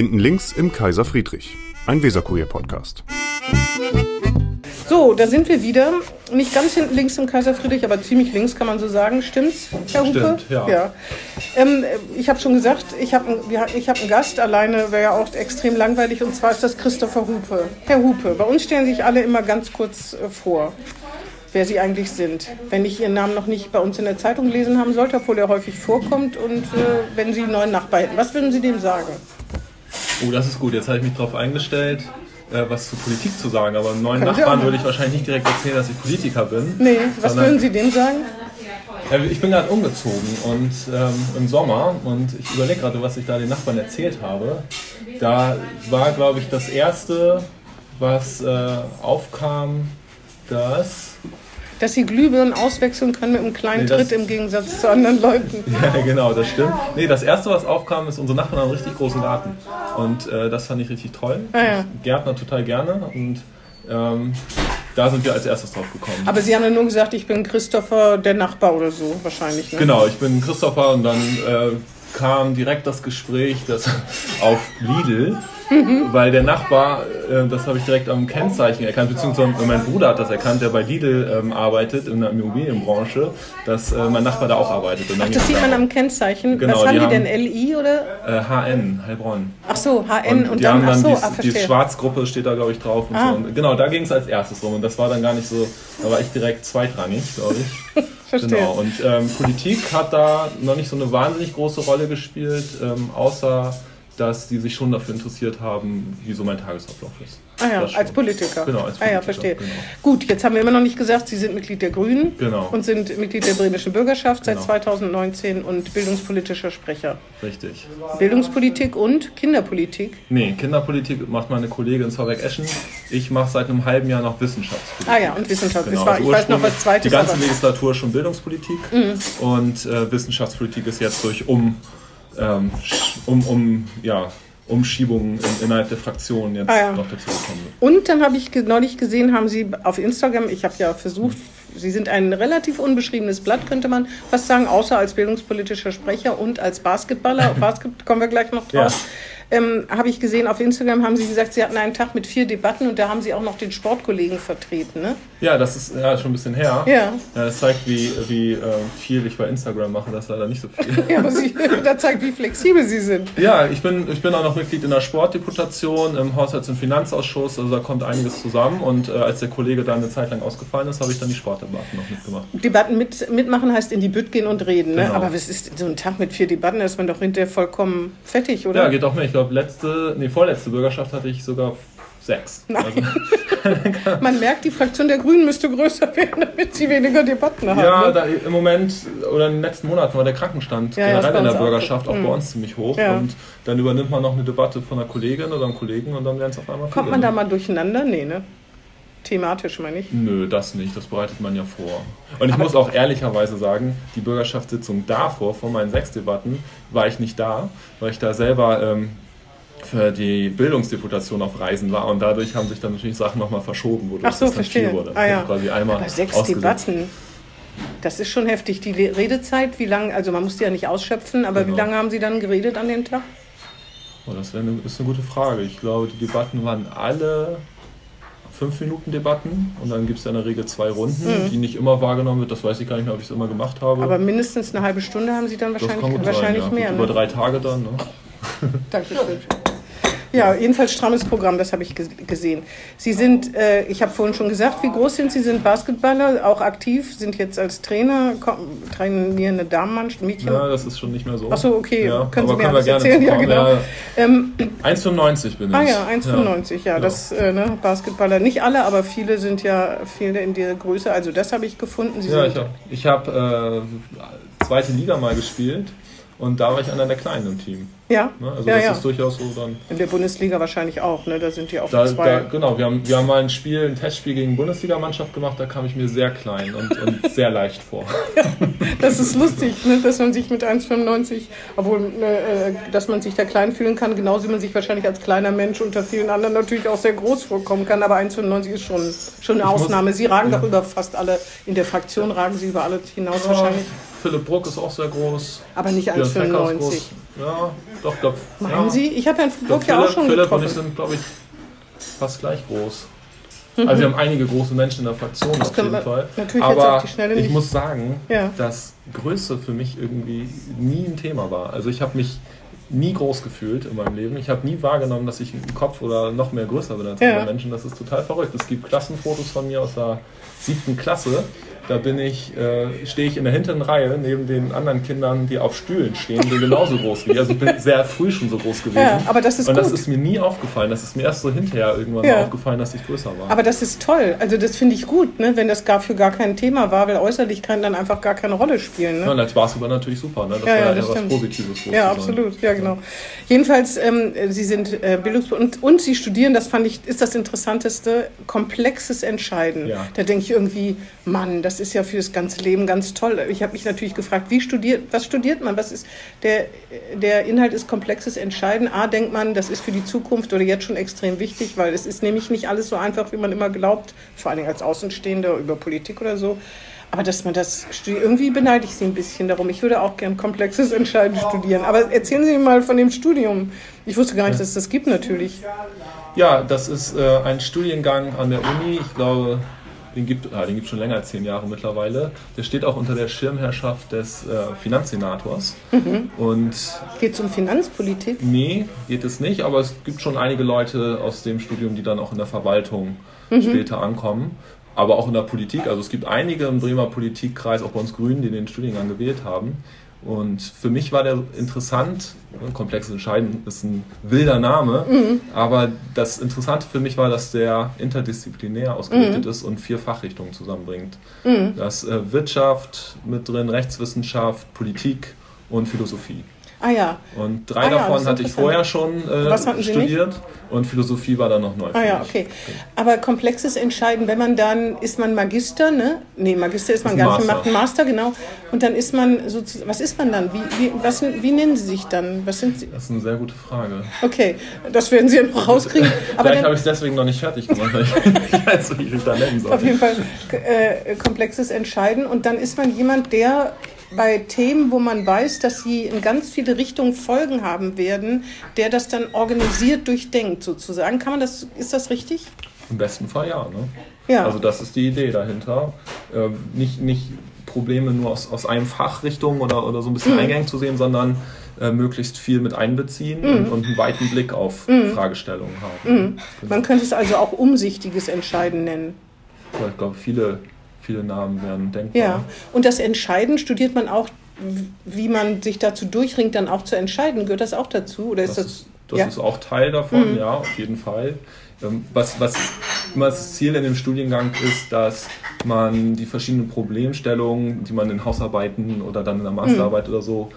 Hinten links im Kaiser Friedrich, ein Weserkurier-Podcast. So, da sind wir wieder. Nicht ganz hinten links im Kaiser Friedrich, aber ziemlich links kann man so sagen. Stimmt's, Herr Hupe? Stimmt, ja. ja. Ähm, ich habe schon gesagt, ich habe ich hab einen Gast. Alleine wäre ja auch extrem langweilig. Und zwar ist das Christopher Hupe. Herr Hupe, bei uns stellen sich alle immer ganz kurz äh, vor, wer Sie eigentlich sind. Wenn ich Ihren Namen noch nicht bei uns in der Zeitung gelesen haben sollte, obwohl er häufig vorkommt. Und äh, wenn Sie einen neuen Nachbar hätten, was würden Sie dem sagen? Oh, das ist gut. Jetzt habe ich mich darauf eingestellt, äh, was zur Politik zu sagen. Aber einem neuen Sie Nachbarn würde ich wahrscheinlich nicht direkt erzählen, dass ich Politiker bin. Nee, was sondern- würden Sie dem sagen? Ja, ich bin gerade umgezogen und ähm, im Sommer und ich überlege gerade, was ich da den Nachbarn erzählt habe. Da war, glaube ich, das erste, was äh, aufkam, dass Dass Sie Glühbirnen auswechseln können mit einem kleinen Nee, Tritt im Gegensatz zu anderen Leuten. Ja, genau, das stimmt. Nee, das erste, was aufkam, ist, unsere Nachbarn haben einen richtig großen Garten. Und äh, das fand ich richtig toll. Ah, ja. Gärtner total gerne und ähm, da sind wir als erstes drauf gekommen. Aber Sie haben ja nur gesagt, ich bin Christopher, der Nachbar oder so, wahrscheinlich. Ne? Genau, ich bin Christopher und dann äh, kam direkt das Gespräch das auf Lidl, weil der Nachbar, äh, das habe ich direkt am Kennzeichen erkannt, beziehungsweise mein Bruder hat das erkannt, der bei Lidl ähm, arbeitet in der Immobilienbranche, dass äh, mein Nachbar da auch arbeitet. Und Ach, das sieht man am Kennzeichen. Genau, Was haben die die, haben- denn? LI oder? äh, HN, Heilbronn. Ach so, HN und, die dann, haben dann so, dies, ah, die. Schwarzgruppe steht da, glaube ich, drauf. Und Ah. so. und genau, da ging es als erstes rum. Und das war dann gar nicht so, da war ich direkt zweitrangig, glaube ich. Verstehe. Genau. Und ähm, Politik hat da noch nicht so eine wahnsinnig große Rolle gespielt, ähm, außer dass die sich schon dafür interessiert haben, wie so mein Tagesablauf ist. Ah ja, Das schon. als Politiker. Genau, als Ah ja, Politiker, verstehe. genau. Gut, jetzt haben wir immer noch nicht gesagt, Sie sind Mitglied der Grünen Genau. und sind Mitglied der bremischen Bürgerschaft seit Genau. 2019 und bildungspolitischer Sprecher. Richtig. Bildungspolitik und Kinderpolitik. Nee, Kinderpolitik macht meine Kollegin Zorbeck Eschen. Ich mache seit einem halben Jahr noch Wissenschaftspolitik. Ah ja, und Wissenschaft. Genau, also ich weiß noch was Zweites. Die ganze Mhm. Legislatur schon Bildungspolitik und äh, Wissenschaftspolitik ist jetzt durch um, ähm, um, um ja, Umschiebungen in, innerhalb der Fraktion jetzt Ah ja. noch dazu gekommen. Und dann habe ich neulich gesehen, haben Sie auf Instagram, ich habe ja versucht, Sie sind ein relativ unbeschriebenes Blatt, könnte man fast sagen, außer als bildungspolitischer Sprecher und als Basketballer. Basket kommen wir gleich noch drauf. Ähm, habe ich gesehen, auf Instagram haben Sie gesagt, Sie hatten einen Tag mit vier Debatten und da haben Sie auch noch den Sportkollegen vertreten, ne? Ja, das ist ja, schon ein bisschen her. Ja. das zeigt, wie, wie äh, viel ich bei Instagram mache. Das ist leider nicht so viel. Ja, aber Sie, das zeigt, wie flexibel Sie sind. Ja, ich bin, ich bin auch noch Mitglied in der Sportdeputation, im Haushalts- und Finanzausschuss, also da kommt einiges zusammen. Und äh, als der Kollege da eine Zeit lang ausgefallen ist, habe ich dann die Sportdebatten noch mitgemacht. Debatten mit, mitmachen heißt in die Bütt gehen und reden, ne? Genau. Aber was ist so ein Tag mit vier Debatten, da ist man doch hinterher vollkommen fettig, oder? Ja, geht auch mehr. Glaube, letzte, nee, vorletzte Bürgerschaft hatte ich sogar sechs. Also, Man merkt, die Fraktion der Grünen müsste größer werden, damit sie weniger Debatten haben. ja, ne? da, im Moment oder in den letzten Monaten war der Krankenstand Ja, ja, generell bei in der auch Bürgerschaft auch Mhm. bei uns ziemlich hoch. Ja. Und dann übernimmt man noch eine Debatte von einer Kollegin oder einem Kollegen und dann werden es auf einmal Kommt viele, man da mal durcheinander? Nee, ne? Thematisch meine ich. Nö, das nicht. Das bereitet man ja vor. Und ich muss auch ehrlicherweise sagen, die Bürgerschaftssitzung davor, vor meinen sechs Debatten, war ich nicht da, weil ich da selber ähm, für die Bildungsdeputation auf Reisen war und dadurch haben sich dann natürlich Sachen nochmal verschoben, wodurch Ach so, das dann verstehe. viel wurde. Ah, ja. Quasi einmal Aber sechs ausgesetzt. Debatten. Das ist schon heftig. Die Redezeit, wie lange, also man muss die ja nicht ausschöpfen, aber Genau. wie lange haben Sie dann geredet an dem Tag? Oh, das eine, ist eine gute Frage. Ich glaube, die Debatten waren alle fünf Minuten Debatten und dann gibt es ja in der Regel zwei Runden, die nicht immer wahrgenommen wird. Das weiß ich gar nicht mehr, ob ich es immer gemacht habe. Mhm. Aber mindestens eine halbe Stunde haben Sie dann wahrscheinlich, wahrscheinlich sein, ja. mehr. Gut, Über Ne? drei Tage dann. Ne? Dankeschön. Ja, jedenfalls strammes Programm, das habe ich ge- gesehen. Sie sind, äh, ich habe vorhin schon gesagt, wie groß sind Sie? sind Basketballer, auch aktiv, sind jetzt als Trainer, trainierende Damenmannschaft, Mädchen. Ja, das ist schon nicht mehr so. Ach so, okay, Ja, können Sie mir können alles erzählen? Ja, genau. Ähm, Ja, 1,95 bin ich. ah ja, 1,95, ja, Ja. das, äh, ne, Basketballer, nicht alle, aber viele sind ja, viele in der Größe, also das habe ich gefunden. Sie Ja, ich habe ich hab, äh, zweite Liga mal gespielt und da war ich einer der Kleinen im Team. ja, Ne? Also ja, das ja. ist durchaus so dann. in der Bundesliga wahrscheinlich auch, ne, da sind ja auch Da, zwei. da, genau, wir haben, wir haben mal ein Spiel, ein Testspiel gegen Bundesligamannschaft gemacht, da kam ich mir sehr klein und, und sehr leicht vor. Das ist lustig, ne, dass man sich mit 1,95, obwohl, äh, dass man sich da klein fühlen kann, genauso wie man sich wahrscheinlich als kleiner Mensch unter vielen anderen natürlich auch sehr groß vorkommen kann. Aber 1,95 ist schon, schon eine Ich muss- Ausnahme. Sie ragen ja. doch über fast alle, in der Fraktion ragen Sie über alle hinaus wahrscheinlich. Philipp Bruck ist auch sehr groß. Aber nicht Björn Becker ist 1,95. groß. Ja, doch, glaub, Meinen ja. Sie? Ich habe Herrn Burg ja auch Philipp, schon Philipp und ich getroffen. sind, glaube ich, fast gleich groß. Also wir haben einige große Menschen in der Fraktion auf können jeden Fall. natürlich Aber auf die Schnelle ich nicht- muss sagen, Ja. dass Größe für mich irgendwie nie ein Thema war. Also ich habe mich nie groß gefühlt in meinem Leben. Ich habe nie wahrgenommen, dass ich einen Kopf oder noch mehr größer bin als Ja. andere Menschen. Das ist total verrückt. Es gibt Klassenfotos von mir aus der siebten Klasse. Da bin ich, äh, stehe ich in der hinteren Reihe neben den anderen Kindern, die auf Stühlen stehen, die genauso groß wie ich. Also ich bin sehr früh schon so groß gewesen. Ja, aber das ist Und das gut. ist mir nie aufgefallen. Das ist mir erst so hinterher irgendwann Ja. aufgefallen, dass ich größer war. Aber das ist toll. Also das finde ich gut, ne? wenn das dafür gar kein Thema war, weil Äußerlichkeiten dann einfach gar keine Rolle spielen. Ne? ja, und als Basketball natürlich super. Ne? Das Ja, war ja, ja, das eher was. Positives. groß Ja, absolut, ja genau. Jedenfalls, ähm, Sie sind äh, Bildungs- und, und Sie studieren, das fand ich, ist das Interessanteste, komplexes Entscheiden. Ja. Da denke ich irgendwie, Mann, das ist ja für das ganze Leben ganz toll. Ich habe mich natürlich gefragt, wie studiert, was studiert man? Was ist der, der Inhalt ist komplexes Entscheiden. A, denkt man, das ist für die Zukunft oder jetzt schon extrem wichtig, weil es ist nämlich nicht alles so einfach, wie man immer glaubt, vor allen Dingen als Außenstehender über Politik oder so. Aber dass man das studiert, irgendwie beneide ich Sie ein bisschen darum. Ich würde auch gern komplexes Entscheiden studieren. Aber erzählen Sie mir mal von dem Studium. Ich wusste gar nicht, dass es das gibt natürlich. Ja, das ist äh, ein Studiengang an der Uni. Ich glaube, den gibt ah, den gibt schon länger als zehn Jahre mittlerweile. Der steht auch unter der Schirmherrschaft des äh, Finanzsenators. Mhm. Und Geht es um Finanzpolitik? nee, geht es nicht, aber es gibt schon einige Leute aus dem Studium, die dann auch in der Verwaltung Mhm. später ankommen. Aber auch in der Politik. Also es gibt einige im Bremer Politikkreis, auch bei uns Grünen, die den Studiengang gewählt haben. Und für mich war der interessant. Komplexes Entscheiden ist ein wilder Name. Mhm. Aber das Interessante für mich war, dass der interdisziplinär ausgerichtet ist und vier Fachrichtungen zusammenbringt. Mhm. Da ist äh, Wirtschaft mit drin, Rechtswissenschaft, Politik und Philosophie. Ah ja. Und drei Ah ja, davon ist hatte ich vorher schon äh, studiert und Philosophie war dann noch neu. Ah ja, mich. okay. Aber komplexes Entscheiden, wenn man dann, ist man Magister, ne? Nee, Magister ist man Ist gar nicht, man macht einen Master, genau. Und dann ist man sozusagen, was ist man dann? Wie, wie, was, wie nennen Sie sich dann? Was sind Sie? Das ist eine sehr gute Frage. Okay, das werden Sie ja noch rauskriegen. Aber Vielleicht habe ich es deswegen noch nicht fertig gemacht, weil ich nicht weiß, wie ich mich da nennen soll. auf jeden Fall äh, komplexes Entscheiden. Und dann ist man jemand, der bei Themen, wo man weiß, dass sie in ganz viele Richtungen Folgen haben werden, der das dann organisiert durchdenkt sozusagen. Kann man das, ist das richtig? Im besten Fall ja. Ne? Ja. Also das ist die Idee dahinter. Ähm, nicht, nicht Probleme nur aus, aus einem Fachrichtung oder, oder so ein bisschen eingängig zu sehen, sondern äh, möglichst viel mit einbeziehen und, und einen weiten Blick auf Fragestellungen haben. Man könnte es also auch umsichtiges Entscheiden nennen. Ich glaube, viele, viele Namen wären denkbar. Ja. Und das Entscheiden studiert man auch, wie man sich dazu durchringt, dann auch zu entscheiden. Gehört das auch dazu? Oder ist Das, das, ist, das ja? Mhm. ist auch Teil davon, ja, auf jeden Fall. Ähm, Was, was immer das Ziel in dem Studiengang ist, dass man die verschiedenen Problemstellungen, die man in Hausarbeiten oder dann in der Masterarbeit Mhm. oder so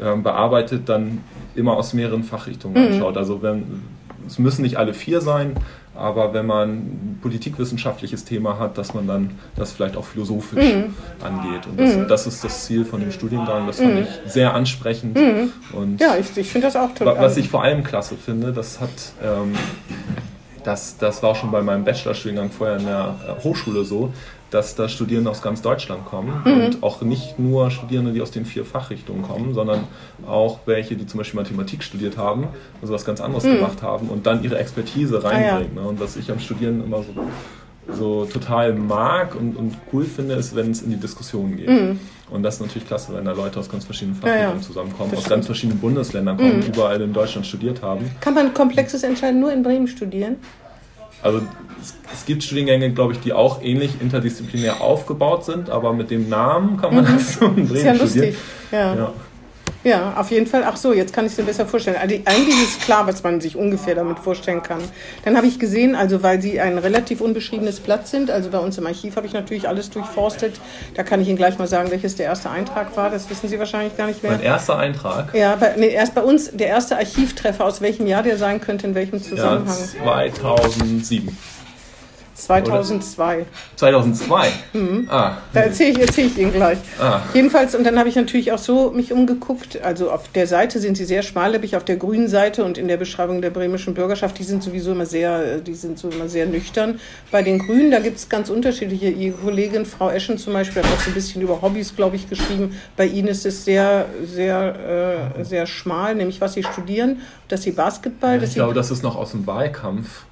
ähm, bearbeitet, dann immer aus mehreren Fachrichtungen Mhm. anschaut. Also wenn, es müssen nicht alle vier sein, aber wenn man ein politikwissenschaftliches Thema hat, dass man dann das vielleicht auch philosophisch Mhm. angeht. Und das, das ist das Ziel von dem Studiengang. Das fand ich sehr ansprechend. Und Mhm. ja, ich, ich finde das auch toll. Wa- Was ich vor allem klasse finde, das hat, ähm, das, das war schon bei meinem Bachelorstudiengang vorher in der äh, Hochschule so, dass da Studierende aus ganz Deutschland kommen und auch nicht nur Studierende, die aus den vier Fachrichtungen kommen, sondern auch welche, die zum Beispiel Mathematik studiert haben, also was ganz anderes gemacht haben und dann ihre Expertise reinbringen. Ne? Und was ich am Studieren immer so so total mag und, und cool finde, ist, wenn es in die Diskussion geht. Und das ist natürlich klasse, wenn da Leute aus ganz verschiedenen Ja, ja. Fachrichtungen zusammenkommen, Das aus stimmt. ganz verschiedenen Bundesländern kommen, überall in Deutschland studiert haben. Kann man komplexes Entscheiden nur in Bremen studieren? Also es, es gibt Studiengänge, glaube ich, die auch ähnlich interdisziplinär aufgebaut sind, aber mit dem Namen kann man das so in Bremen Mhm. Ist ja studieren. lustig. Ja. Ja. Ja, auf jeden Fall. Ach so, jetzt kann ich es mir besser vorstellen. Also eigentlich ist klar, was man sich ungefähr damit vorstellen kann. Dann habe ich gesehen, also weil Sie ein relativ unbeschriebenes Blatt sind, also bei uns im Archiv habe ich natürlich alles durchforstet. Da kann ich Ihnen gleich mal sagen, welches der erste Eintrag war. Das wissen Sie wahrscheinlich gar nicht mehr. Mein erster Eintrag, Ja, bei, nee, erst bei uns der erste Archivtreffer, aus welchem Jahr der sein könnte, in welchem ja, Zusammenhang. 2007. 2002. 2002? Mhm. Ah. Da erzähle ich, erzähl ich Ihnen gleich. Ah. Jedenfalls, und dann habe ich natürlich auch so mich umgeguckt. Also auf der Seite sind sie sehr schmallippig, auf der grünen Seite und in der Beschreibung der bremischen Bürgerschaft, die sind sowieso immer sehr, die sind so immer sehr nüchtern. Bei den Grünen, da gibt es ganz unterschiedliche. Ihre Kollegin Frau Eschen zum Beispiel hat auch so ein bisschen über Hobbys, glaube ich, geschrieben. Bei Ihnen ist es sehr, sehr, äh, sehr schmal, nämlich was Sie studieren, dass Sie Basketball. Ja, ich glaube, das ist noch aus dem Wahlkampf.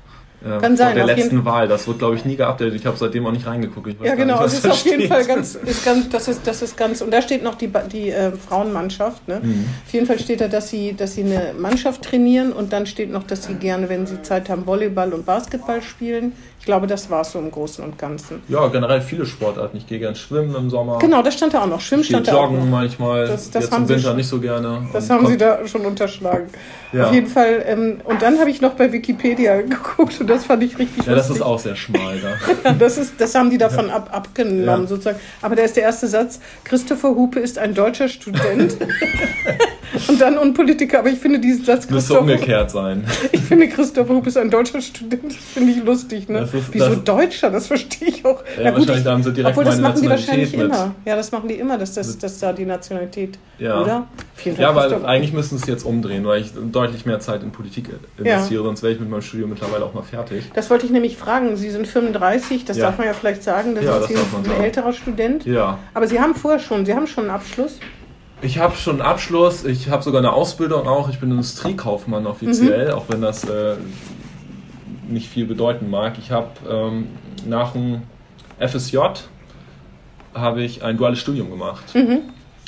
Äh, Kann sein. der letzten Wahl. Das wird, glaube ich, nie geupdatet. Ich habe seitdem auch nicht reingeguckt. ja, genau. Es ist auf steht. jeden Fall ganz, ist ganz, das ist, das ist ganz, und da steht noch die, die äh, Frauenmannschaft. Ne? Mhm. Auf jeden Fall steht da, dass sie, dass sie eine Mannschaft trainieren und dann steht noch, dass sie gerne, wenn sie Zeit haben, Volleyball und Basketball spielen. Ich glaube, das war es so im Großen und Ganzen. Ja, generell viele Sportarten. Ich gehe gerne schwimmen im Sommer. Genau, das stand da auch noch. Schwimmen ich stand da auch noch. Joggen manchmal. Das, das Jetzt haben im Winter schon, nicht so gerne. Das haben Sie da schon unterschlagen. Ja. Auf jeden Fall. Ähm, und dann habe ich noch bei Wikipedia geguckt und das fand ich richtig Ja, das ist auch sehr schmal da. das, ist, das haben die davon ab, abgenommen ja. sozusagen. Aber da ist der erste Satz. Christopher Hupe ist ein deutscher Student. und dann Unpolitiker. Aber ich finde diesen Satz... Müsste umgekehrt sein. Ich finde Christopher Hupe ist ein deutscher Student. Das finde ich lustig. Ne? ist, Wieso das, Deutscher? Das verstehe ich auch. Ja, gut, wahrscheinlich ich, haben sie direkt obwohl das machen die wahrscheinlich mit. immer. Ja, das machen die immer, dass, das, dass da die Nationalität, ja. oder? Ja, weil eigentlich müssen sie es jetzt umdrehen, weil ich deutlich mehr Zeit in Politik investiere, ja. sonst wäre ich mit meinem Studium mittlerweile auch mal fertig. Das wollte ich nämlich fragen. Sie sind 35, das ja. darf man ja vielleicht sagen, das ja, ist das ein sagen. älterer Student. Ja. Aber Sie haben vorher schon, Sie haben schon einen Abschluss. Ich habe schon einen Abschluss, ich habe sogar eine Ausbildung auch, ich bin Industriekaufmann offiziell, mhm. auch wenn das äh, nicht viel bedeuten mag. Ich habe ähm, nach dem FSJ habe ich ein duales Studium gemacht. Mhm.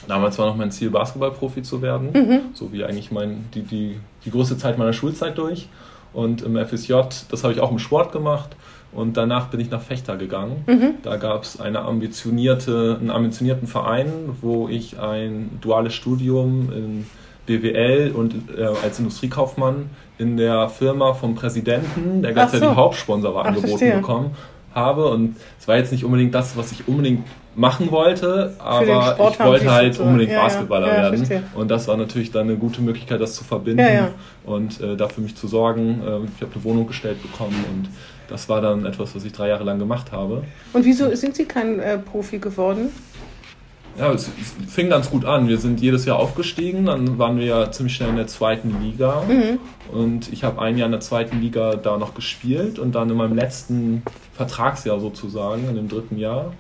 Damals war noch mein Ziel, Basketballprofi zu werden, mhm. so wie eigentlich mein, die, die, die größte Zeit meiner Schulzeit durch. Und im FSJ, das habe ich auch im Sport gemacht. Und danach bin ich nach Fechter gegangen. Mhm. Da gab es eine ambitionierte, einen ambitionierten Verein, wo ich ein duales Studium in BWL und äh, als Industriekaufmann in der Firma vom Präsidenten, der gleichzeitig so. Hauptsponsor war, angeboten bekommen habe. Und es war jetzt nicht unbedingt das, was ich unbedingt machen wollte, aber ich wollte halt so. unbedingt ja, Basketballer ja, werden. Verstehe. Und das war natürlich dann eine gute Möglichkeit, das zu verbinden und äh, dafür mich zu sorgen. Äh, ich habe eine Wohnung gestellt bekommen und das war dann etwas, was ich drei Jahre lang gemacht habe. Und wieso sind Sie kein äh, Profi geworden? Ja, es, fing ganz gut an. Wir sind jedes Jahr aufgestiegen, dann waren wir ja ziemlich schnell in der zweiten Liga. Mhm. Und ich habe ein Jahr in der zweiten Liga da noch gespielt und dann in meinem letzten Vertragsjahr sozusagen, in dem dritten Jahr,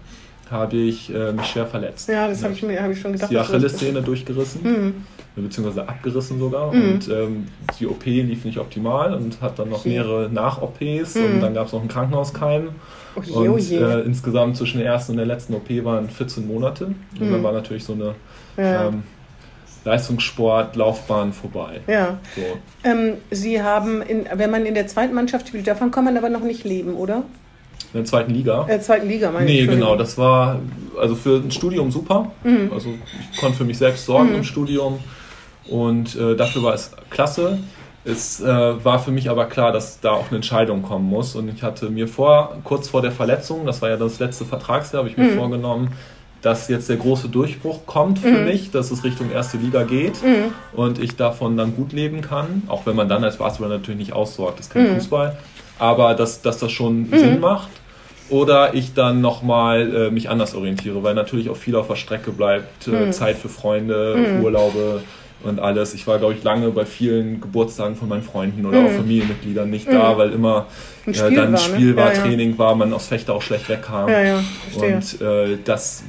habe ich äh, mich schwer verletzt. Ja, das habe ich, hab ich schon gedacht. Die Achillessehne durchgerissen, mhm. beziehungsweise abgerissen sogar. Mhm. Und ähm, die OP lief nicht optimal und hat dann noch mehrere Nach-OPs mhm. und dann gab es noch einen Krankenhauskeim. Oh je, und oh je. Äh, insgesamt zwischen der ersten und der letzten OP waren 14 Monate. Und dann mhm. war natürlich so eine ja. ähm, Leistungssport, Laufbahn vorbei. Ja. So. Ähm, Sie haben, in, wenn man in der zweiten Mannschaft spielt, davon kann man aber noch nicht leben, oder? In der zweiten Liga? In der zweiten Liga, meine ich. Nee, genau. Das war also für ein Studium super. Mhm. Also ich konnte für mich selbst sorgen mhm. im Studium und äh, dafür war es klasse. Es äh, war für mich aber klar, dass da auch eine Entscheidung kommen muss. Und ich hatte mir vor, kurz vor der Verletzung, das war ja das letzte Vertragsjahr, habe ich mir mhm. vorgenommen, dass jetzt der große Durchbruch kommt für mhm. mich, dass es Richtung erste Liga geht mhm. und ich davon dann gut leben kann. Auch wenn man dann als Basketballer natürlich nicht aussorgt, das ist kein mhm. Fußball. Aber dass, dass das schon mhm. Sinn macht oder ich dann nochmal äh, mich anders orientiere, weil natürlich auch viel auf der Strecke bleibt, äh, mhm. Zeit für Freunde, mhm. Urlaube und alles. Ich war, glaube ich, lange bei vielen Geburtstagen von meinen Freunden oder mhm. auch Familienmitgliedern nicht da, mhm. weil immer Spiel, äh, dann war, Spiel ne? war, ja, Training ja. war, man aus Fechter auch schlecht wegkam. Ja, ja, und äh, das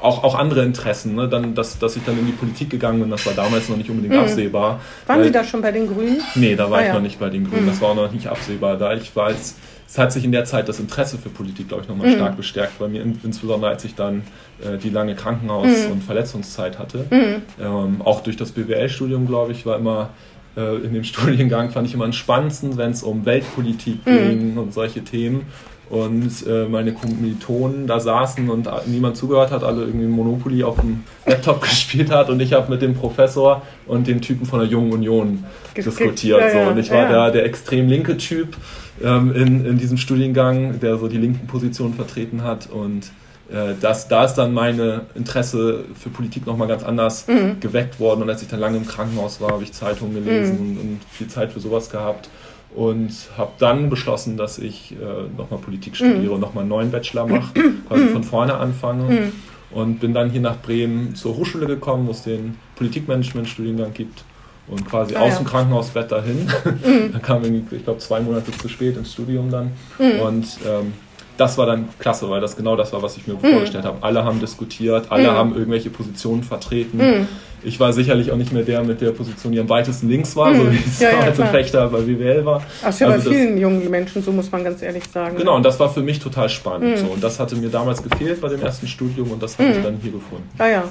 auch, auch andere Interessen, ne? dann, dass, dass ich dann in die Politik gegangen bin, das war damals noch nicht unbedingt mhm. absehbar. Waren weil, Sie da schon bei den Grünen? Nee, da war ah, ich noch nicht bei den Grünen, mhm. das war auch noch nicht absehbar. Da ich war als es hat sich in der Zeit das Interesse für Politik, glaube ich, nochmal mhm. stark bestärkt bei mir, insbesondere als ich dann äh, die lange Krankenhaus- mhm. und Verletzungszeit hatte. Mhm. Ähm, auch durch das BWL-Studium, glaube ich, war immer äh, in dem Studiengang, fand ich immer am spannendsten, wenn es um Weltpolitik mhm. ging und solche Themen. Und äh, meine Kommilitonen da saßen und niemand zugehört hat, alle irgendwie Monopoly auf dem Laptop gespielt hat und ich habe mit dem Professor und dem Typen von der Jungen Union diskutiert. Ja, so. Und ich war ja. der, der extrem linke Typ ähm, in, in diesem Studiengang, der so die linken Positionen vertreten hat. Und äh, das, da ist dann meine Interesse für Politik nochmal ganz anders mhm. geweckt worden. Und als ich dann lange im Krankenhaus war, habe ich Zeitungen gelesen mhm. und, und, viel Zeit für sowas gehabt. Und habe dann beschlossen, dass ich äh, nochmal Politik studiere mhm. und nochmal einen neuen Bachelor mache, quasi mhm. von vorne anfange. Mhm. Und bin dann hier nach Bremen zur Hochschule gekommen, wo es den Politikmanagement-Studiengang gibt und quasi ah, aus ja. dem Krankenhausbett dahin. Mhm. dann kam irgendwie, ich glaube, zwei Monate zu spät ins Studium dann. Mhm. Und ähm, das war dann klasse, weil das genau das war, was ich mir mhm. vorgestellt habe. Alle haben diskutiert, alle mhm. haben irgendwelche Positionen vertreten. Mhm. Ich war sicherlich auch nicht mehr der mit der Position, die am weitesten links war, so mhm. wie es ja, ja, als Fechter bei WWL war. Ach, ist ja also bei vielen das, jungen Menschen, so muss man ganz ehrlich sagen. Genau, und das war für mich total spannend. Mhm. So, und das hatte mir damals gefehlt bei dem ersten Studium und das habe ich dann hier gefunden. Ah ja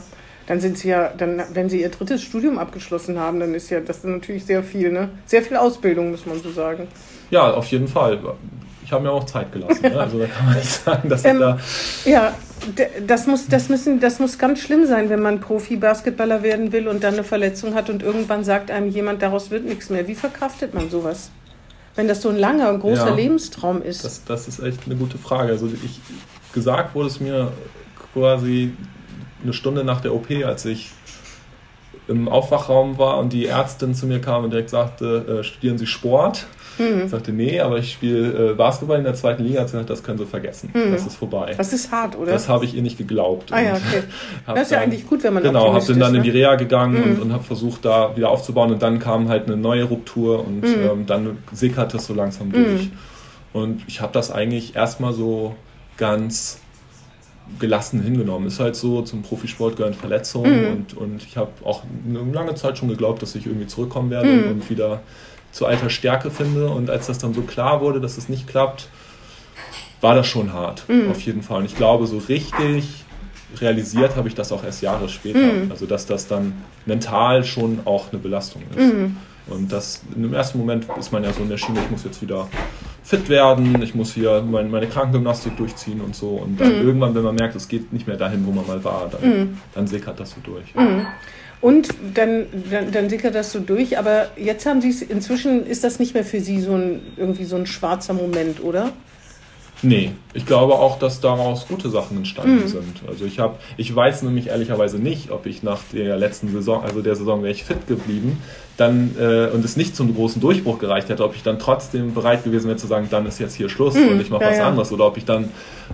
dann sind sie ja, dann, wenn sie ihr drittes Studium abgeschlossen haben, dann ist ja das natürlich sehr viel, ne? Sehr viel Ausbildung, muss man so sagen. Ja, auf jeden Fall ich habe mir auch Zeit gelassen. Ne? Also da kann man nicht sagen, dass ähm, da. Ja, das muss, das, müssen, das muss ganz schlimm sein, wenn man Profi-Basketballer werden will und dann eine Verletzung hat und irgendwann sagt einem jemand, daraus wird nichts mehr. Wie verkraftet man sowas? Wenn das so ein langer und großer ja, Lebenstraum ist. Das, das ist echt eine gute Frage. Also ich, gesagt wurde es mir quasi eine Stunde nach der OP, als ich im Aufwachraum war und die Ärztin zu mir kam und direkt sagte, äh, studieren Sie Sport? Mhm. Ich sagte, nee, aber ich spiele äh, Basketball in der zweiten Liga. Hat gesagt, das können Sie vergessen. Mhm. Das ist vorbei. Das ist hart, oder? Das habe ich ihr nicht geglaubt. Ah ja, okay. Das ist ja eigentlich gut, wenn man Genau, habe dann, dann ne? in die Reha gegangen mhm. und, und habe versucht, da wieder aufzubauen. Und dann kam halt eine neue Ruptur und mhm. ähm, dann sickerte es so langsam durch. Mhm. Und ich habe das eigentlich erstmal so ganz gelassen hingenommen. Ist halt so, zum Profisport gehören Verletzungen mhm. und, und ich habe auch eine lange Zeit schon geglaubt, dass ich irgendwie zurückkommen werde mhm. und wieder zu alter Stärke finde. Und als das dann so klar wurde, dass es nicht klappt, war das schon hart, mhm. auf jeden Fall. Und ich glaube, so richtig realisiert habe ich das auch erst Jahre später. Mhm. Also, dass das dann mental schon auch eine Belastung ist. Mhm. Und das im ersten Moment ist man ja so in der Schiene, ich muss jetzt wieder fit werden, ich muss hier meine, meine Krankengymnastik durchziehen und so. Und dann mhm. irgendwann, wenn man merkt, es geht nicht mehr dahin, wo man mal war, dann, mhm. dann sickert das so durch. Mhm. Und dann, dann, dann sickert das so durch, aber jetzt haben Sie es, inzwischen ist das nicht mehr für Sie so ein, irgendwie so ein schwarzer Moment, oder? Nee, ich glaube auch, dass daraus gute Sachen entstanden mhm. sind. Also ich habe, ich weiß nämlich ehrlicherweise nicht, ob ich nach der letzten Saison, also der Saison wäre ich fit geblieben, dann äh, und es nicht zum großen Durchbruch gereicht hätte, ob ich dann trotzdem bereit gewesen wäre zu sagen, dann ist jetzt hier Schluss mhm. und ich mache ja, was anderes oder ob ich dann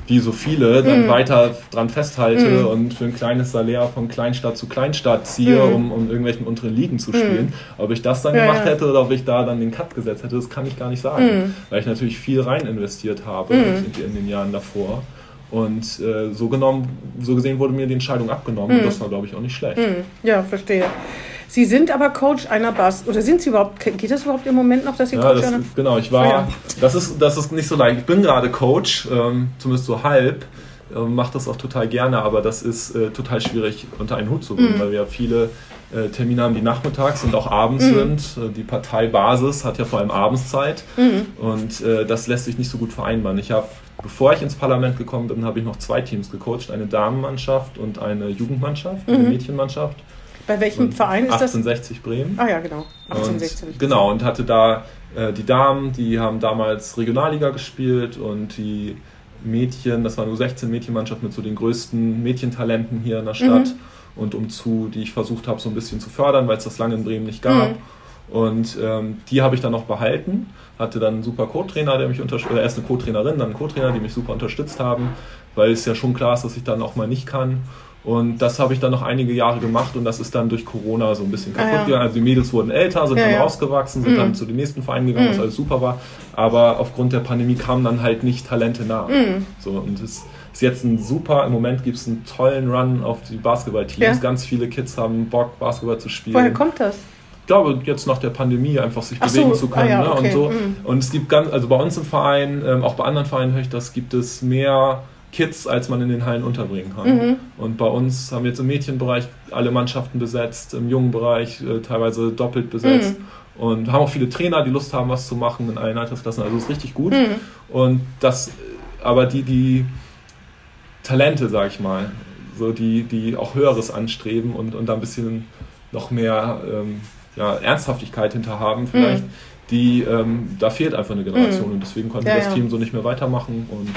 wie so viele dann mhm. weiter dran festhalte mhm. und für ein kleines Salär von Kleinstadt zu Kleinstadt ziehe, mhm. um, um irgendwelchen unteren Ligen zu spielen. Mhm. Ob ich das dann ja, gemacht hätte oder ob ich da dann den Cut gesetzt hätte, das kann ich gar nicht sagen, weil ich natürlich viel rein investiert habe in, in den Jahren davor. Und äh, so genommen, so gesehen wurde mir die Entscheidung abgenommen und das war, glaube ich, auch nicht schlecht. Ja, verstehe. Sie sind aber Coach einer Bass. Oder sind Sie überhaupt, geht das überhaupt im Moment noch, dass Sie ja, Coach das, einer? Genau, ich war, ja. das, ist, das ist nicht so leicht. Ich bin gerade Coach, ähm, zumindest so halb. Äh, mache das auch total gerne, aber das ist äh, total schwierig unter einen Hut zu bringen, mhm. weil wir viele äh, Termine haben, die nachmittags und auch abends mhm. sind. Äh, die Parteibasis hat ja vor allem abends Zeit mhm. und äh, das lässt sich nicht so gut vereinbaren. Ich habe Bevor ich ins Parlament gekommen bin, habe ich noch zwei Teams gecoacht, eine Damenmannschaft und eine Jugendmannschaft, eine mhm. Mädchenmannschaft. Bei welchem und Verein ist 1860 das? 1860 Bremen. Ah ja, genau. 1860. Und, genau, und hatte da äh, die Damen, die haben damals Regionalliga gespielt und die Mädchen, das war nur 16 Mädchenmannschaft mit so den größten Mädchentalenten hier in der Stadt mhm. und um zu, die ich versucht habe so ein bisschen zu fördern, weil es das lange in Bremen nicht gab. Mhm. Und ähm, die habe ich dann noch behalten, hatte dann einen super Co-Trainer, der mich unterstützt, erst eine Co-Trainerin, dann einen Co-Trainer, die mich super unterstützt haben, weil es ja schon klar ist, dass ich dann auch mal nicht kann. Und das habe ich dann noch einige Jahre gemacht und das ist dann durch Corona so ein bisschen kaputt ah, ja. gegangen. Also die Mädels wurden älter, sind ja, dann ja. rausgewachsen, sind mhm. dann zu den nächsten Vereinen gegangen, mhm. was alles super war. Aber aufgrund der Pandemie kamen dann halt nicht Talente nach. Mhm. So, und es ist jetzt ein super, im Moment gibt es einen tollen Run auf die Basketballteams. Ganz viele Kids haben Bock, Basketball zu spielen. Woher kommt das? Ich glaube, jetzt nach der Pandemie einfach sich Ach bewegen so, zu können. Ah, okay. ne? und, so. Mhm. und es gibt ganz, also bei uns im Verein, ähm, auch bei anderen Vereinen höre ich das, gibt es mehr Kids, als man in den Hallen unterbringen kann. Mhm. Und bei uns haben wir jetzt im Mädchenbereich alle Mannschaften besetzt, im jungen Bereich äh, teilweise doppelt besetzt. Mhm. Und haben auch viele Trainer, die Lust haben, was zu machen in allen Altersklassen. Also ist richtig gut. Mhm. Und das, aber die, die Talente, sag ich mal, so die, die auch Höheres anstreben und, und da ein bisschen noch mehr ähm, ja, Ernsthaftigkeit hinter haben, vielleicht, mhm. die, ähm, da fehlt einfach eine Generation. Mhm. Und deswegen konnte ja, das ja. Team so nicht mehr weitermachen. Und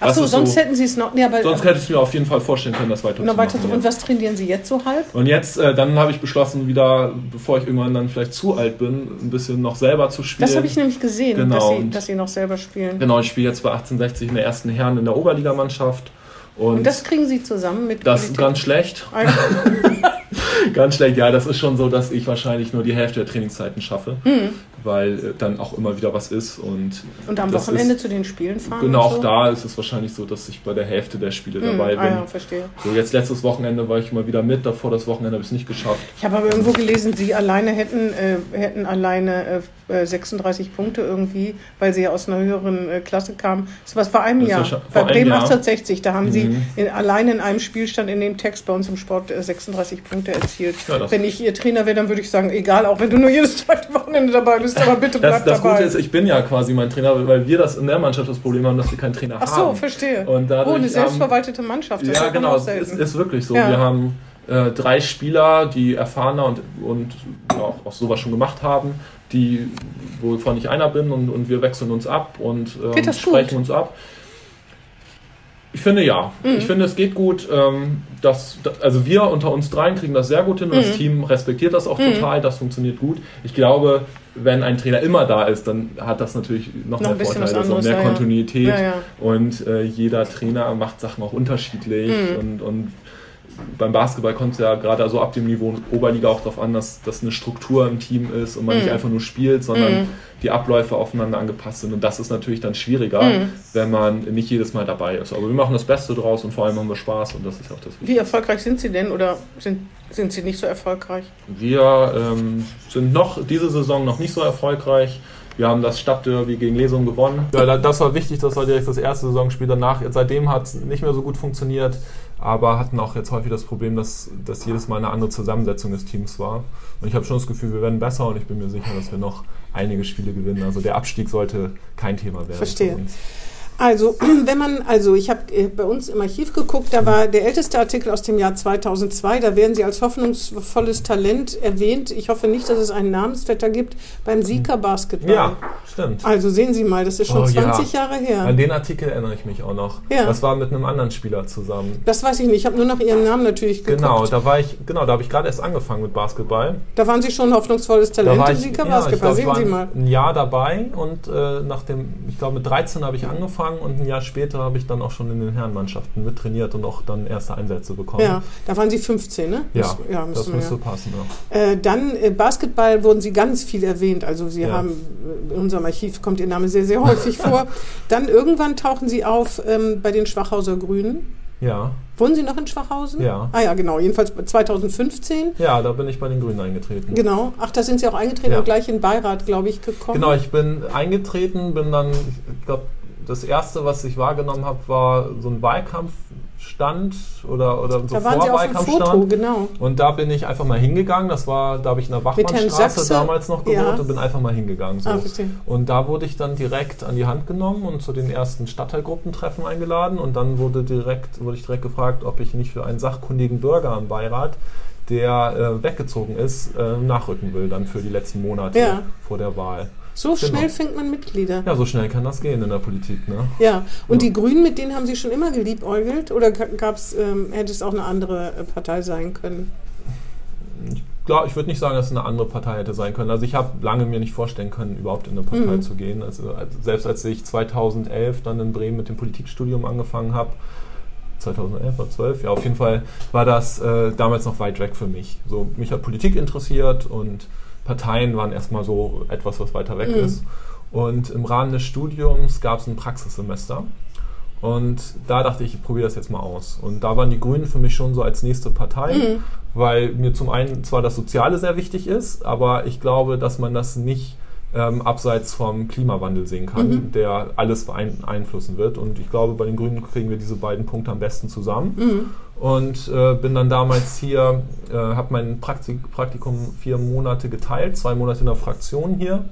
Ach Das so, sonst hätten Sie es noch. Nee, aber, Sonst hätte ich mir auf jeden Fall vorstellen können, das weiter noch zu weiter machen. so. Und was trainieren Sie jetzt so halb? Und jetzt, äh, dann habe ich beschlossen, wieder, bevor ich irgendwann dann vielleicht zu alt bin, ein bisschen noch selber zu spielen. Das habe ich nämlich gesehen, Genau, dass, Sie, dass Sie noch selber spielen. Genau, ich spiele jetzt bei 1860 in der ersten Herren in der Oberligamannschaft. Und, Und das kriegen Sie zusammen mit das ist ganz schlecht. Ah, Ganz schlecht, ja, das ist schon so, dass ich wahrscheinlich nur die Hälfte der Trainingszeiten schaffe, Hm. weil äh, dann auch immer wieder was ist. Und Und am Wochenende ist- zu den Spielen fahren? Genau, auch so? da ist es wahrscheinlich so, dass ich bei der Hälfte der Spiele Hm, dabei ah, bin. ja, verstehe. So, jetzt letztes Wochenende war ich mal wieder mit, davor das Wochenende habe ich es nicht geschafft. Ich habe aber irgendwo gelesen, Sie alleine hätten, äh, hätten alleine äh, 36 Punkte irgendwie, weil Sie ja aus einer höheren äh, Klasse kamen. Das war vor einem Das Jahr. Bei vor einem Bremen Jahr. 1860, da haben Sie Mhm. in, alleine in einem Spielstand in dem Text bei uns im Sport äh, 36 Punkte erzielt. Ja, das- wenn ich Ihr Trainer wäre, dann würde ich sagen, egal, auch wenn du nur jedes zweite Wochenende dabei bist, aber bitte Das, bleib das dabei. Gute ist, ich bin ja quasi mein Trainer, weil wir das in der Mannschaft das Problem haben, dass wir keinen Trainer Ach so, haben. verstehe. Und dadurch, oh, eine selbstverwaltete Mannschaft. Das Ja, genau, ist, ist wirklich so. Ja. Wir haben äh, drei Spieler, die erfahrener und, und ja, auch, auch sowas schon gemacht haben, die, wovon ich einer bin und, und wir wechseln uns ab und ähm, das sprechen gut? uns ab. Ich finde ja. Mhm. Ich finde, es geht gut. Ähm, das, also wir unter uns dreien kriegen das sehr gut hin und Mhm. das Team respektiert das auch total. Das funktioniert gut. Ich glaube, wenn ein Trainer immer da ist, dann hat das natürlich noch, Noch mehr Vorteile, was so anderes, mehr ja. Kontinuität Ja, ja. und äh, jeder Trainer macht Sachen auch unterschiedlich Mhm. und, und beim Basketball kommt es ja gerade so ab dem Niveau Oberliga auch darauf an, dass das eine Struktur im Team ist und man Mhm. nicht einfach nur spielt, sondern die Abläufe aufeinander angepasst sind. Und das ist natürlich dann schwieriger, Mhm. wenn man nicht jedes Mal dabei ist. Aber wir machen das Beste draus und vor allem haben wir Spaß und das ist auch das Wie Wichtigste. erfolgreich sind Sie denn oder sind, sind Sie nicht so erfolgreich? Wir ähm, sind noch diese Saison noch nicht so erfolgreich. Wir haben das Stadtderby gegen Lesung gewonnen. Ja, das war wichtig, das war direkt das erste Saisonspiel. Danach, seitdem hat es nicht mehr so gut funktioniert, aber hatten auch jetzt häufig das Problem, dass, dass jedes Mal eine andere Zusammensetzung des Teams war. Und ich habe schon das Gefühl, wir werden besser und ich bin mir sicher, dass wir noch einige Spiele gewinnen. Also der Abstieg sollte kein Thema werden. Verstehe. Also, wenn man, also ich habe äh, bei uns im Archiv geguckt, da war der älteste Artikel aus dem Jahr 2002, da werden Sie als hoffnungsvolles Talent erwähnt. Ich hoffe nicht, dass es einen Namensvetter gibt beim Sieger Basketball. Ja, stimmt. Also sehen Sie mal, das ist schon Oh, ja. 20 Jahre her. An den Artikel erinnere ich mich auch noch. Ja. Das war mit einem anderen Spieler zusammen. Das weiß ich nicht, ich habe nur nach Ihrem Namen natürlich geguckt. Genau, da war ich, genau, da habe ich gerade erst angefangen mit Basketball. Da waren Sie schon hoffnungsvolles Talent im Sieger ja, Basketball. glaub, ich Sehen war Sie ein, mal. ein Jahr dabei und äh, nach dem, ich glaube mit 13 habe ich angefangen und ein Jahr später habe ich dann auch schon in den Herrenmannschaften mittrainiert und auch dann erste Einsätze bekommen. Ja, da waren Sie 15, ne? Ja, ja das müsste ja. passen. Ja. Äh, dann äh, Basketball wurden Sie ganz viel erwähnt. Also Sie Ja. haben äh, in unserem Archiv kommt Ihr Name sehr, sehr häufig vor. Dann irgendwann tauchen Sie auf ähm, bei den Schwachhauser Grünen. ja, Wohnen Sie noch in Schwachhausen? Ja. Ah ja, genau. Jedenfalls 2015. ja, da bin ich bei den Grünen eingetreten. Genau. Ach, da sind Sie auch eingetreten Ja. und gleich in Beirat, glaube ich, gekommen. Genau, ich bin eingetreten, bin dann, ich glaube, das erste, was ich wahrgenommen habe, war so ein Wahlkampfstand oder, oder so da waren dem Foto, Vorwahlkampfstand. genau. Und da bin ich einfach mal hingegangen. Das war, da habe ich in der Wachmannstraße damals noch gewohnt Ja. und bin einfach mal hingegangen. So. Ah, und da wurde ich dann direkt an die Hand genommen und zu den ersten Stadtteilgruppentreffen eingeladen. Und dann wurde, direkt, wurde ich direkt gefragt, ob ich nicht für einen sachkundigen Bürger im Beirat, der äh, weggezogen ist, äh, nachrücken will, dann für die letzten Monate Ja. vor der Wahl. So Genau. schnell fängt man Mitglieder. Ja, so schnell kann das gehen in der Politik, ne? Ja, und Ja. die Grünen, mit denen haben Sie schon immer geliebäugelt? Oder gab's, ähm, hätte es auch eine andere äh, Partei sein können? Ich glaube, ich würde nicht sagen, dass es eine andere Partei hätte sein können. Also ich habe lange mir nicht vorstellen können, überhaupt in eine Partei Mhm. zu gehen. Also als- selbst als ich 2011 dann in Bremen mit dem Politikstudium angefangen habe, 2011 oder 12, ja, auf jeden Fall war das äh, damals noch weit weg für mich. So, mich hat Politik interessiert und Parteien waren erstmal so etwas, was weiter weg Mhm. ist. Und im Rahmen des Studiums gab es ein Praxissemester. Und da dachte ich, ich probiere das jetzt mal aus. Und da waren die Grünen für mich schon so als nächste Partei, Mhm. weil mir zum einen zwar das Soziale sehr wichtig ist, aber ich glaube, dass man das nicht ähm, abseits vom Klimawandel sehen kann, Mhm. der alles beeinflussen wird. Und ich glaube, bei den Grünen kriegen wir diese beiden Punkte am besten zusammen. Mhm. Und äh, bin dann damals hier, äh, habe mein Praktik Praktikum vier Monate geteilt, zwei Monate in der Fraktion hier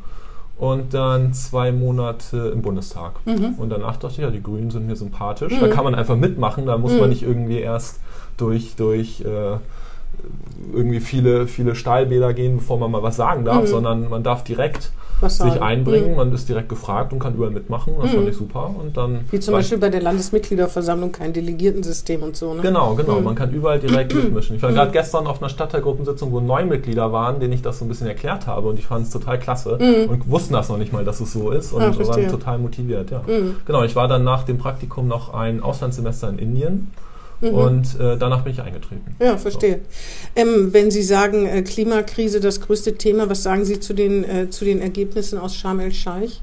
und dann zwei Monate im Bundestag. Mhm. Und danach dachte ich, ja, die Grünen sind mir sympathisch. Da kann man einfach mitmachen, da muss Mhm. man nicht irgendwie erst durch, durch äh, irgendwie viele, viele Steilbäder gehen, bevor man mal was sagen darf, Mhm. sondern man darf direkt sich einbringen, Mhm. man ist direkt gefragt und kann überall mitmachen. Das fand ich super. Und dann Wie zum Beispiel bei der Landesmitgliederversammlung kein Delegiertensystem und so. Ne? Genau, genau. Mhm. Man kann überall direkt mitmischen. Ich war gerade gestern auf einer Stadtteilgruppensitzung, wo neun Mitglieder waren, denen ich das so ein bisschen erklärt habe und ich fand es total klasse und wussten das noch nicht mal, dass es so ist und Mhm. Ah, waren total motiviert. Ja. Mhm. Genau, ich war dann nach dem Praktikum noch ein Auslandssemester in Indien Mhm. und äh, danach bin ich eingetreten. Ja, verstehe. Ähm, wenn Sie sagen, äh, Klimakrise das größte Thema, was sagen Sie zu den, äh, zu den Ergebnissen aus Sharm el-Scheich?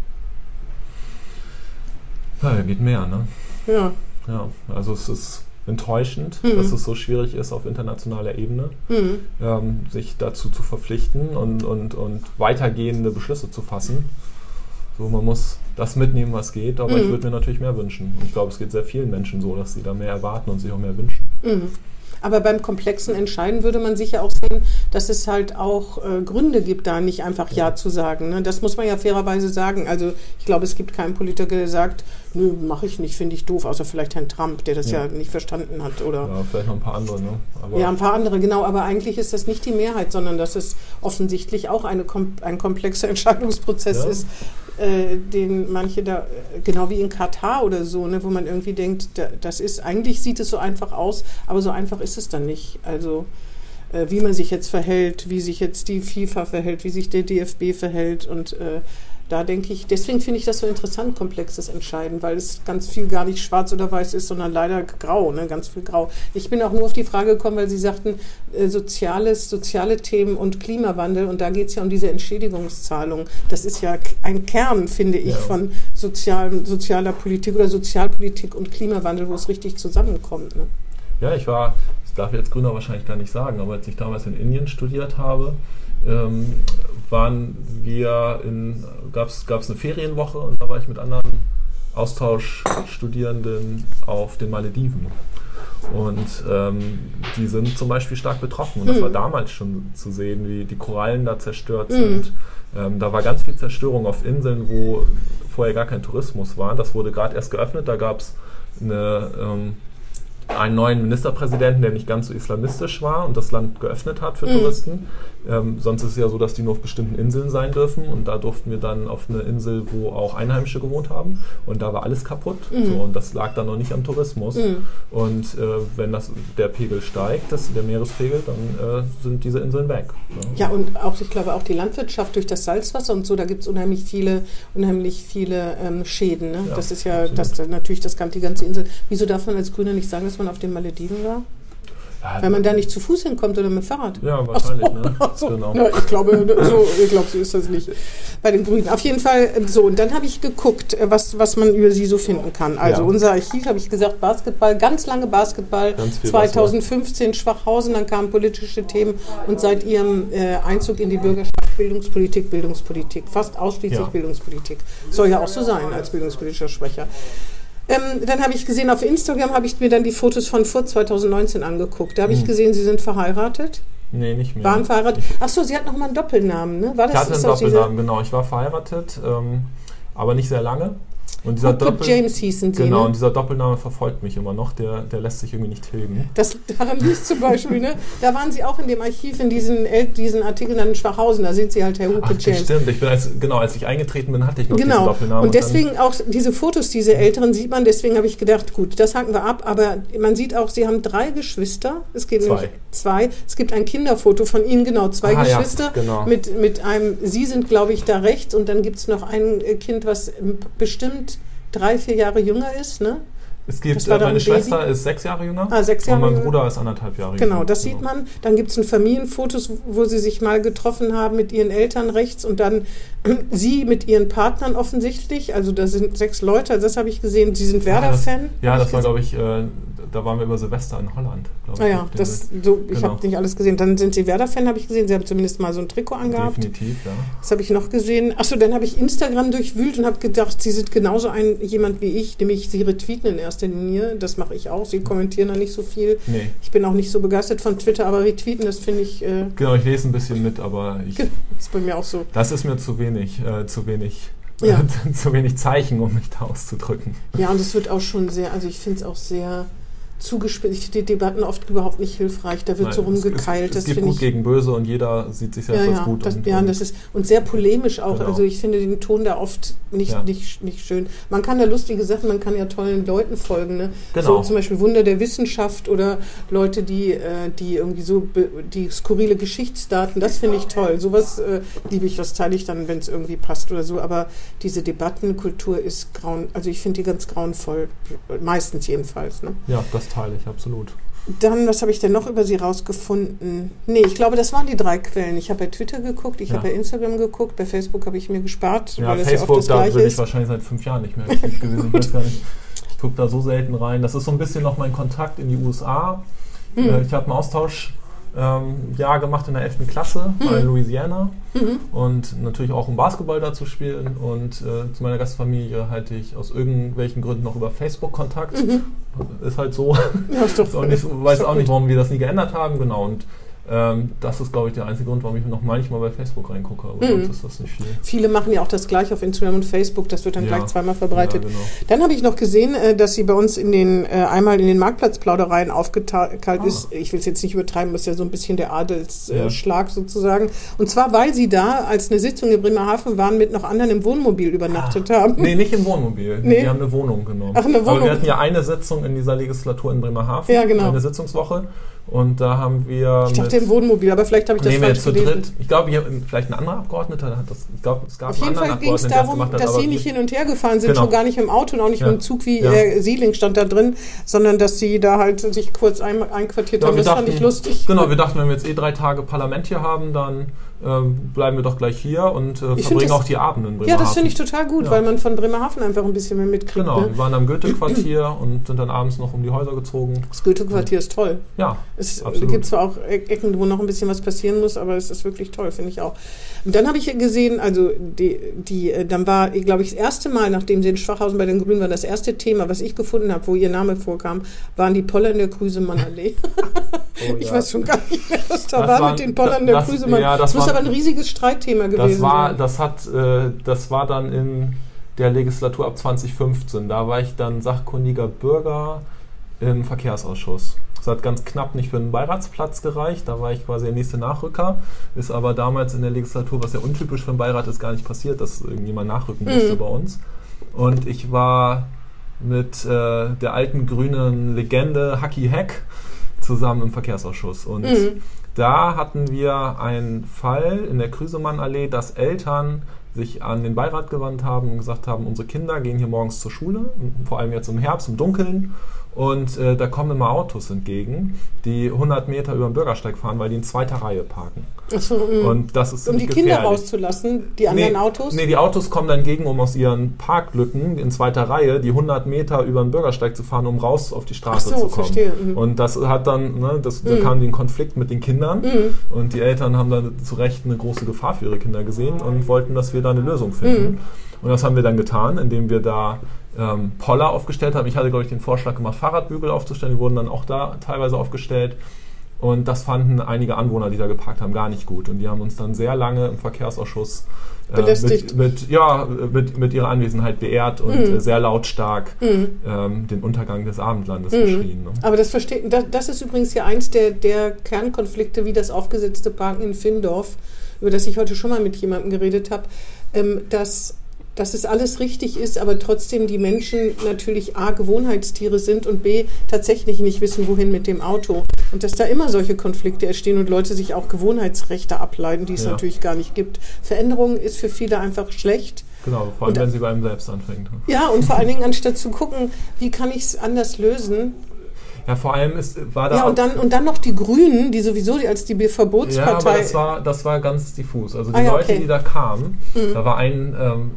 Ja, da geht mehr, ne? Ja. Ja, also es ist enttäuschend, Mhm. dass es so schwierig ist auf internationaler Ebene, Mhm. ähm, sich dazu zu verpflichten und, und, und weitergehende Beschlüsse zu fassen. So, man muss das mitnehmen, was geht, aber ich Mhm. würde mir natürlich mehr wünschen. Und ich glaube, es geht sehr vielen Menschen so, dass sie da mehr erwarten und sich auch mehr wünschen. Mhm. Aber beim komplexen Entscheiden würde man sicher auch sehen, dass es halt auch äh, Gründe gibt, da nicht einfach Ja zu sagen. Ne? Das muss man ja fairerweise sagen. Also ich glaube, es gibt keinen Politiker, der sagt, nö, mache ich nicht, finde ich doof, außer vielleicht Herrn Trump, der das ja, Ja. nicht verstanden hat. Oder Ja, vielleicht noch ein paar andere, ne? Aber Ja, ein paar andere, genau. Aber eigentlich ist das nicht die Mehrheit, sondern dass es offensichtlich auch eine, ein komplexer Entscheidungsprozess Ja. ist, äh, den manche da, äh, genau wie in Katar oder so, ne, wo man irgendwie denkt, da, das ist, eigentlich sieht es so einfach aus, aber so einfach ist es dann nicht. Also äh, wie man sich jetzt verhält, wie sich jetzt die FIFA verhält, wie sich der DFB verhält und äh, da denke ich, deswegen finde ich das so interessant, komplexes Entscheiden, weil es ganz viel gar nicht schwarz oder weiß ist, sondern leider grau, ne? ganz viel grau. Ich bin auch nur auf die Frage gekommen, weil Sie sagten, äh, soziales, soziale Themen und Klimawandel und da geht es ja um diese Entschädigungszahlung. Das ist ja ein Kern, finde ich, Ja. von sozialen, sozialer Politik oder Sozialpolitik und Klimawandel, wo es richtig zusammenkommt. Ne? Ja, ich war, darf ich jetzt Gründer wahrscheinlich gar nicht sagen, aber als ich damals in Indien studiert habe, ähm, waren wir in, gab es eine Ferienwoche und da war ich mit anderen Austauschstudierenden auf den Malediven. Und ähm, die sind zum Beispiel stark betroffen. Und das war damals schon zu sehen, wie die Korallen da zerstört sind. Ähm, da war ganz viel Zerstörung auf Inseln, wo vorher gar kein Tourismus war. Das wurde gerade erst geöffnet. Da gab es eine ähm, einen neuen Ministerpräsidenten, der nicht ganz so islamistisch war und das Land geöffnet hat für Touristen. Ähm, sonst ist es ja so, dass die nur auf bestimmten Inseln sein dürfen und da durften wir dann auf eine Insel, wo auch Einheimische gewohnt haben und da war alles kaputt. So, und das lag dann noch nicht am Tourismus. Und äh, wenn das, der Pegel steigt, das, der Meerespegel, dann äh, sind diese Inseln weg. ne? Ja, und auch, ich glaube, auch die Landwirtschaft durch das Salzwasser und so, da gibt es unheimlich viele, unheimlich viele ähm, Schäden. Ne? Ja, das ist ja das, natürlich das, die ganze Insel. Wieso darf man als Grüner nicht sagen, dass man auf den Malediven war? Ja, Weil man da nicht zu Fuß hinkommt oder mit dem Fahrrad? Ja, wahrscheinlich, ne? Ach so, Genau. na, ich glaube, so, ich glaube, so ist das nicht bei den Grünen. Auf jeden Fall äh, so. Und dann habe ich geguckt, äh, was, was man über sie so finden kann. Also Ja. unser Archiv, habe ich gesagt, Basketball, ganz lange Basketball. Ganz viel 2015 Schwachhausen, dann kamen politische Themen und seit ihrem äh, Einzug in die Bürgerschaft Bildungspolitik, Bildungspolitik, fast ausschließlich Ja. Bildungspolitik. Soll ja auch so sein als bildungspolitischer Sprecher. Ähm, dann habe ich gesehen, auf Instagram habe ich mir dann die Fotos von vor 2019 angeguckt. Da habe ich Hm. gesehen, Sie sind verheiratet. Nee, nicht mehr. Waren verheiratet. Achso, sie hat noch mal einen Doppelnamen, ne? War Ich das hatte einen Doppelnamen, genau. Ich war verheiratet, ähm, aber nicht sehr lange. Und dieser Doppel James hießen sie, Genau, ne? und dieser Doppelname verfolgt mich immer noch. Der, der lässt sich irgendwie nicht tilgen. Das daran liegt zum Beispiel, ne? Da waren sie auch in dem Archiv in diesen, El- diesen Artikeln an Schwachhausen. Da sind sie halt Herr Hooper Ach, James. stimmt. Ich bin als, genau, als ich eingetreten bin, hatte ich noch diesen Genau. Doppelnamen. Und deswegen auch diese Fotos, diese älteren sieht man, deswegen habe ich gedacht, gut, das haken wir ab, aber man sieht auch, sie haben drei Geschwister. Es geht Zwei. zwei. Es gibt ein Kinderfoto von ihnen, genau, zwei Ah, ja, Geschwister genau. mit, mit einem, sie sind, glaube ich, da rechts und dann gibt es noch ein äh, Kind, was bestimmt drei, vier Jahre jünger ist, ne? Es gibt, äh, meine ein Baby. Schwester ist sechs Jahre jünger. Ah, sechs Jahre Und mein. Bruder ist anderthalb Jahre Genau, jünger. das sieht man. Dann gibt es ein Familienfotos, wo sie sich mal getroffen haben mit ihren Eltern rechts und dann sie mit ihren Partnern offensichtlich. Also da sind sechs Leute, also das habe ich gesehen. Sie sind Ja, das, Werder-Fan. ja, das ich war, gesehen. glaube ich, äh, da waren wir über Silvester in Holland. ich, Ah ja, dem das, so, ich Genau. habe nicht alles gesehen. Dann sind sie Werder-Fan, habe ich gesehen. Sie haben zumindest mal so ein Trikot angehabt. Definitiv, ja. Das habe ich noch gesehen. Achso, dann habe ich Instagram durchwühlt und habe gedacht, sie sind genauso ein jemand wie ich, nämlich sie retweeten in erster Linie. Das mache ich auch. Sie kommentieren da nicht so viel. Nee. Ich bin auch nicht so begeistert von Twitter, aber retweeten, das finde ich, äh, Genau, ich lese ein bisschen mit, aber ich, ist bei mir auch so. das ist mir zu wenig, äh, zu wenig, Ja. zu wenig Zeichen, um mich da auszudrücken. Ja, und es wird auch schon sehr, also ich finde es auch sehr, zugespitzt. Ich finde die Debatten oft überhaupt nicht hilfreich. Da wird Nein, so es- rumgekeilt. Es, das es gibt gut ich. gegen böse und jeder sieht sich selbst Ja, als ja, gut. das, und, ja, und das ist und sehr polemisch auch. Genau. Also ich finde den Ton da oft nicht, Ja. nicht, nicht schön. Man kann da lustige Sachen, man kann ja tollen Leuten folgen. Ne? Genau. So zum Beispiel Wunder der Wissenschaft oder Leute, die, äh, die irgendwie so die skurrile Geschichtsdaten, das finde ich toll. Sowas äh, liebe ich, das teile ich dann, wenn es irgendwie passt oder so. Aber diese Debattenkultur ist grauen, also ich finde die ganz grauenvoll, meistens jedenfalls. Ne? ja, das teile ich absolut. Dann, was habe ich denn noch über sie rausgefunden? Nee, ich glaube, das waren die drei Quellen. Ich habe bei Twitter geguckt, ich Ja. habe bei Instagram geguckt, bei Facebook habe ich mir gespart, Ja, weil das Facebook, ja oft das da gleiche bin ich wahrscheinlich seit fünf Jahren nicht mehr aktiv gewesen. Ich. Ich gucke da so selten rein. Das ist so ein bisschen noch mein Kontakt in die USA. Hm. Äh, Ich habe einen Austausch ähm, Jahr gemacht in der 11. Klasse bei Mhm. Louisiana Mhm. und natürlich auch um Basketball da zu spielen und äh, zu meiner Gastfamilie halte ich aus irgendwelchen Gründen noch über Facebook Kontakt. Mhm. Ist halt so. Ja, ist doch, Ist auch nicht, weiß auch nicht, warum wir das nie geändert haben, genau. Und ähm, das ist, glaube ich, der einzige Grund, warum ich noch manchmal bei Facebook reingucke. Aber Mhm. ist das nicht viel. Viele machen ja auch das gleich auf Instagram und Facebook, das wird dann Ja. gleich zweimal verbreitet. Ja, genau. Dann habe ich noch gesehen, äh, dass sie bei uns in den äh, einmal in den Marktplatzplaudereien aufgeteilt Ah. ist. Ich will es jetzt nicht übertreiben, das ist ja so ein bisschen der Adelsschlag Ja. äh, sozusagen. Und zwar, weil sie da, als eine Sitzung in Bremerhaven waren, mit noch anderen im Wohnmobil übernachtet haben. Ah. Nee, nicht im Wohnmobil. Nee. Die haben eine Wohnung genommen. Ach, eine Aber Wohnung. wir hatten ja eine Sitzung in dieser Legislatur in Bremerhaven. Ja, genau. Eine Sitzungswoche. Und da haben wir. Ich dachte mit, im Wohnmobil, aber vielleicht habe ich das nehmen wir falsch jetzt zu gelesen. dritt. Ich glaube, hier, vielleicht ein anderer Abgeordneter hat das. Ich glaube, es gab Auf jeden Fall ging es das darum, hat. dass sie nicht hin und her gefahren sind, Genau. schon gar nicht im Auto und auch nicht Ja. mit dem Zug wie Ja. Herr Sieling stand da drin, sondern dass sie da halt sich kurz ein, einquartiert Ja, haben. wir Das fand dachten- ich lustig. Genau, wir dachten, wenn wir jetzt eh drei Tage Parlament hier haben, dann ähm, bleiben wir doch gleich hier und äh, Ich verbringen auch die Abende in Ja, Bremerhaven. das finde ich total gut, Ja. weil man von Bremerhaven einfach ein bisschen mehr mitkriegt. Genau, Ne? wir waren am Goethe-Quartier und sind dann abends noch um die Häuser gezogen. Das Goethe-Quartier ist toll. Ja, Es Absolut. gibt zwar auch E- Ecken, wo noch ein bisschen was passieren muss, aber es ist wirklich toll, finde ich auch. Und dann habe ich gesehen, also die, die, äh, dann war, glaube ich, das erste Mal, nachdem sie in Schwachhausen bei den Grünen war, das erste Thema, was ich gefunden habe, wo ihr Name vorkam, waren die Poller in der Krüsemann-Allee. Oh, Ich ja. weiß schon gar nicht mehr, was da Das war mit den Pollern der Krüsemann. ja, das das war- aber ein riesiges Streitthema gewesen Das war, das hat, äh, das war dann in der Legislatur ab 2015. Da war ich dann sachkundiger Bürger im Verkehrsausschuss. Das hat ganz knapp nicht für einen Beiratsplatz gereicht. Da war ich quasi der nächste Nachrücker. Ist aber damals in der Legislatur, was ja untypisch für einen Beirat ist, gar nicht passiert, dass irgendjemand nachrücken musste Mhm. bei uns. Und ich war mit äh, der alten grünen Legende Hacky Hack zusammen im Verkehrsausschuss. Und Mhm. Da hatten wir einen Fall in der Krüsemann-Allee, dass Eltern sich an den Beirat gewandt haben und gesagt haben, unsere Kinder gehen hier morgens zur Schule, vor allem jetzt im Herbst, im Dunkeln. Und äh, da kommen immer Autos entgegen, die 100 Meter über den Bürgersteig fahren, weil die in zweiter Reihe parken. Ach so, mm. Und das ist um die ziemlich Kinder gefährlich. rauszulassen, die anderen nee, Autos. Nee, die Autos kommen dann entgegen, um aus ihren Parklücken in zweiter Reihe die 100 Meter über den Bürgersteig zu fahren, um raus auf die Straße so, zu kommen. verstehe. Mhm. Und das hat dann, ne, das, da Mhm. kam die in Konflikt mit den Kindern Mhm. und die Eltern haben dann zu Recht eine große Gefahr für ihre Kinder gesehen und wollten, dass wir da eine Lösung finden. Und das haben wir dann getan, indem wir da ähm, Poller aufgestellt haben. Ich hatte, glaube ich, den Vorschlag gemacht, Fahrradbügel aufzustellen. Die wurden dann auch da teilweise aufgestellt. Und das fanden einige Anwohner, die da geparkt haben, gar nicht gut. Und die haben uns dann sehr lange im Verkehrsausschuss äh, mit, mit, ja, mit, mit ihrer Anwesenheit beehrt und Mhm. äh, sehr lautstark Mhm. ähm, den Untergang des Abendlandes Mhm. beschrien. Ne? Aber das versteht, das, das ist übrigens ja eins der, der Kernkonflikte, wie das aufgesetzte Parken in Findorf, über das ich heute schon mal mit jemandem geredet habe, ähm, dass, dass es alles richtig ist, aber trotzdem die Menschen natürlich A, Gewohnheitstiere sind und B, tatsächlich nicht wissen, wohin mit dem Auto. Und dass da immer solche Konflikte entstehen und Leute sich auch Gewohnheitsrechte ableiten, die es Ja. natürlich gar nicht gibt. Veränderung ist für viele einfach schlecht. Genau, vor allem Und- wenn sie bei einem selbst anfängt. Ja, und vor allen Dingen, anstatt zu gucken, wie kann ich es anders lösen, Ja, vor allem ist, war da Ja, und dann, und dann noch die Grünen, die sowieso als die Ja, Verbotspartei. aber das war, das war ganz diffus. Also die Ah ja, Leute, okay. Mhm. die da kamen, da war ein, ähm,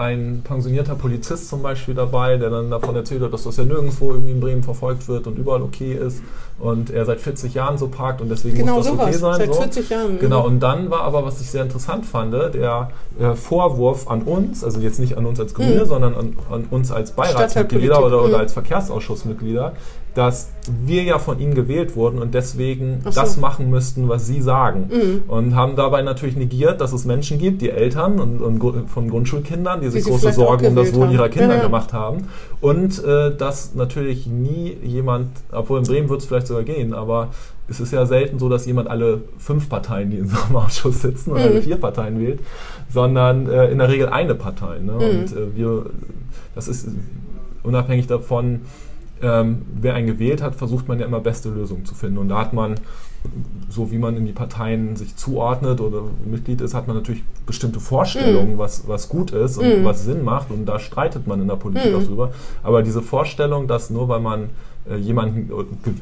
ein pensionierter Polizist zum Beispiel dabei, der dann davon erzählt hat, dass das ja nirgendwo irgendwie in Bremen verfolgt wird und überall okay ist und er seit 40 Jahren so parkt und deswegen genau muss das sowas, okay sein. seit so. 40 Jahren. Genau, und dann war aber, was ich sehr interessant fand, der äh, Vorwurf an uns, also jetzt nicht an uns als Grüne, Mhm. sondern an, an uns als Beiratsmitglieder oder, oder mhm. als Verkehrsausschussmitglieder, dass wir ja von ihnen gewählt wurden und deswegen so. das machen müssten, was sie sagen. Mhm. Und haben dabei natürlich negiert, dass es Menschen gibt, die Eltern und, und von Grundschulkindern, die sich sie große Sorgen um das Wohl haben. ihrer Kinder ja. gemacht haben. Und äh, dass natürlich nie jemand, obwohl in Bremen wird es vielleicht sogar gehen, aber es ist ja selten so, dass jemand alle fünf Parteien, die in so einem Ausschuss sitzen, oder Mhm. alle vier Parteien wählt, sondern äh, in der Regel eine Partei. Ne? Mhm. Und äh, wir, das ist unabhängig davon, ähm, wer einen gewählt hat, versucht man ja immer beste Lösungen zu finden. Und da hat man, so wie man in die Parteien sich zuordnet oder Mitglied ist, hat man natürlich bestimmte Vorstellungen, was, was gut ist und Mhm. was Sinn macht. Und da streitet man in der Politik Mhm. auch drüber. Aber diese Vorstellung, dass nur weil man äh, jemanden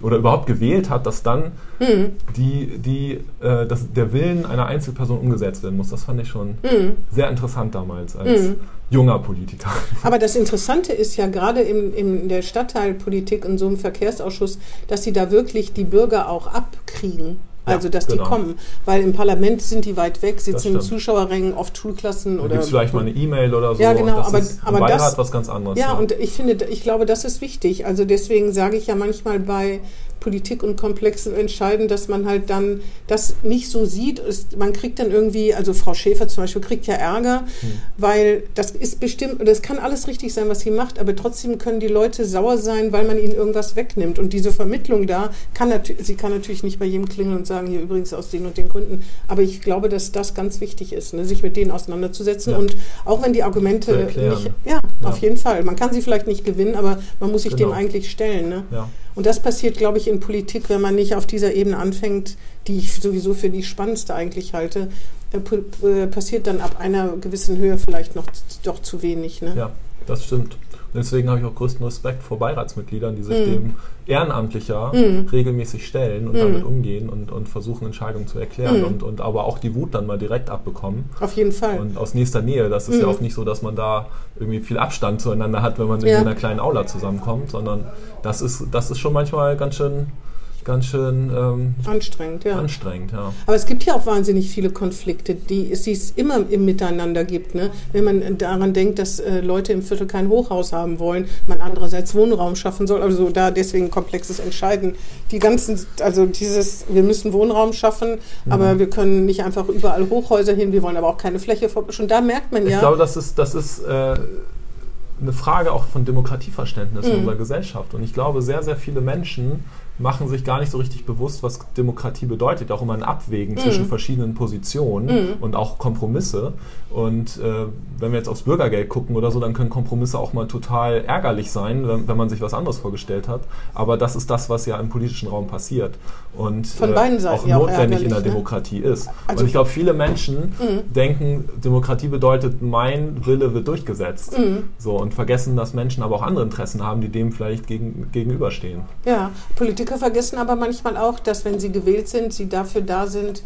oder überhaupt gewählt hat, dass dann Mhm. die, die, äh, dass der Willen einer Einzelperson umgesetzt werden muss, das fand ich schon Mhm. sehr interessant damals als Mhm. Junger Politiker. Aber das Interessante ist ja gerade in, in der Stadtteilpolitik und so einem Verkehrsausschuss, dass sie da wirklich die Bürger auch abkriegen. Ja, Also, dass genau. die kommen. Weil im Parlament sind die weit weg, sitzen in. Zuschauerrängen, oft Schulklassen Da oder. gibt es vielleicht mal eine E-Mail oder so. Ja, genau, das aber- ist aber Beirat das- was ganz anderes. Ja, und ich finde, ich glaube, das ist wichtig. Also deswegen sage ich ja manchmal bei Politik und komplexen Entscheiden, dass man halt dann das nicht so sieht. Ist, man kriegt dann irgendwie, also Frau Schäfer zum Beispiel kriegt ja Ärger, Hm. weil das ist bestimmt, das kann alles richtig sein, was sie macht, aber trotzdem können die Leute sauer sein, weil man ihnen irgendwas wegnimmt. Und diese Vermittlung da kann natürlich, sie kann natürlich nicht bei jedem klingeln und sagen, hier übrigens aus den und den Gründen. Aber ich glaube, dass das ganz wichtig ist, ne, sich mit denen auseinanderzusetzen. Ja. und auch wenn die Argumente nicht, ja, Ja. auf jeden Fall. Man kann sie vielleicht nicht gewinnen, aber man muss sich Genau. dem eigentlich stellen. Ne? Ja. Und das passiert, glaube ich, in Politik, wenn man nicht auf dieser Ebene anfängt, die ich sowieso für die spannendste eigentlich halte, äh, äh, passiert dann ab einer gewissen Höhe vielleicht noch doch zu wenig. Ne? ja, das stimmt. Und deswegen habe ich auch größten Respekt vor Beiratsmitgliedern, die sich Mhm. dem ehrenamtlicher Mhm. regelmäßig stellen und Mhm. damit umgehen und, und versuchen, Entscheidungen zu erklären Mhm. und, und aber auch die Wut dann mal direkt abbekommen. Auf jeden Fall. Und aus nächster Nähe. Das ist ja Mhm. auch nicht so, dass man da irgendwie viel Abstand zueinander hat, wenn man Ja. in einer kleinen Aula zusammenkommt, sondern das ist, das ist schon manchmal ganz schön, ganz schön ähm, Anstrengend, ja. anstrengend. Ja. Aber es gibt ja auch wahnsinnig viele Konflikte, die es, die es immer im Miteinander gibt. Ne? Wenn man daran denkt, dass äh, Leute im Viertel kein Hochhaus haben wollen, man andererseits Wohnraum schaffen soll, also da deswegen komplexes Entscheiden. Die ganzen, also dieses, wir müssen Wohnraum schaffen, Mhm. aber wir können nicht einfach überall Hochhäuser hin, wir wollen aber auch keine Fläche. Schon da merkt man Ich ja. glaube, das ist, das ist äh, eine Frage auch von Demokratieverständnis in Mhm. unserer Gesellschaft. Und ich glaube, sehr, sehr viele Menschen machen sich gar nicht so richtig bewusst, was Demokratie bedeutet. Auch immer ein Abwägen Mhm. zwischen verschiedenen Positionen und auch Kompromisse. Und äh, wenn wir jetzt aufs Bürgergeld gucken oder so, dann können Kompromisse auch mal total ärgerlich sein, wenn, wenn man sich was anderes vorgestellt hat. Aber das ist das, was ja im politischen Raum passiert. Und äh, Von beiden Seiten auch ja auch notwendig in der ne? Demokratie ist. Also- und ich glaube, viele Menschen Mhm. denken, Demokratie bedeutet, mein Wille wird durchgesetzt. Mhm. So, und vergessen, dass Menschen aber auch andere Interessen haben, die dem vielleicht gegen, gegenüberstehen. Ja, Politiker vergessen aber manchmal auch, dass wenn sie gewählt sind, sie dafür da sind,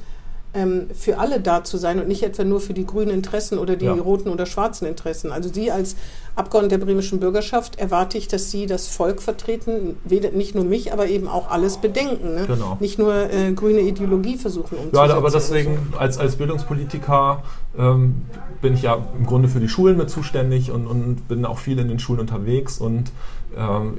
ähm, für alle da zu sein und nicht etwa nur für die grünen Interessen oder die Ja. roten oder schwarzen Interessen. Also Sie als Abgeordnete der bremischen Bürgerschaft erwarte ich, dass Sie das Volk vertreten, weder, nicht nur mich, aber eben auch alles bedenken. Ne? Genau. Nicht nur äh, grüne Ideologie versuchen Ja, umzusetzen. aber deswegen, als, als Bildungspolitiker ähm, bin ich ja im Grunde für die Schulen mit zuständig und, und bin auch viel in den Schulen unterwegs und ähm,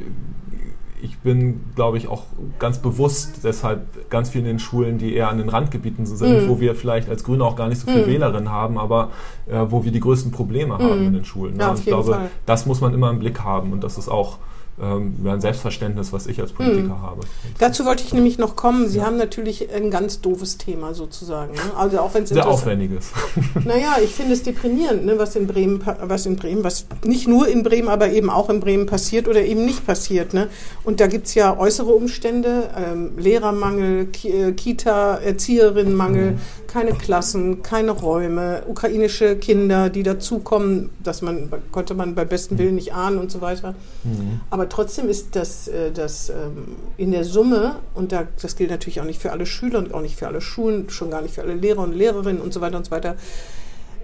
ich bin, glaube ich, auch ganz bewusst deshalb ganz viel in den Schulen, die eher an den Randgebieten sind, Mhm. wo wir vielleicht als Grüne auch gar nicht so viele Mhm. Wählerinnen haben, aber äh, wo wir die größten Probleme haben Mhm. in den Schulen. Ja, und auf ich glaube, Fall. das muss man immer im Blick haben und das ist auch ähm, ja, ein Selbstverständnis, was ich als Politiker habe. Dazu wollte ich nämlich noch kommen. Sie haben natürlich ein ganz doofes Thema sozusagen. Ne? Also auch wenn es Sehr aufwendiges. Naja, ich finde es deprimierend, ne, was in Bremen, was in Bremen, was nicht nur in Bremen, aber eben auch in Bremen passiert oder eben nicht passiert. Ne? Und da gibt's ja äußere Umstände, ähm, Lehrermangel, Ki äh, Kita, Erzieherinnenmangel, keine Klassen, keine Räume, ukrainische Kinder, die dazukommen, dass man konnte man bei bestem Willen nicht ahnen und so weiter. Mhm. Aber trotzdem ist das, äh, das ähm, in der Summe, und da, das gilt natürlich auch nicht für alle Schüler und auch nicht für alle Schulen, schon gar nicht für alle Lehrer und Lehrerinnen und so weiter und so weiter,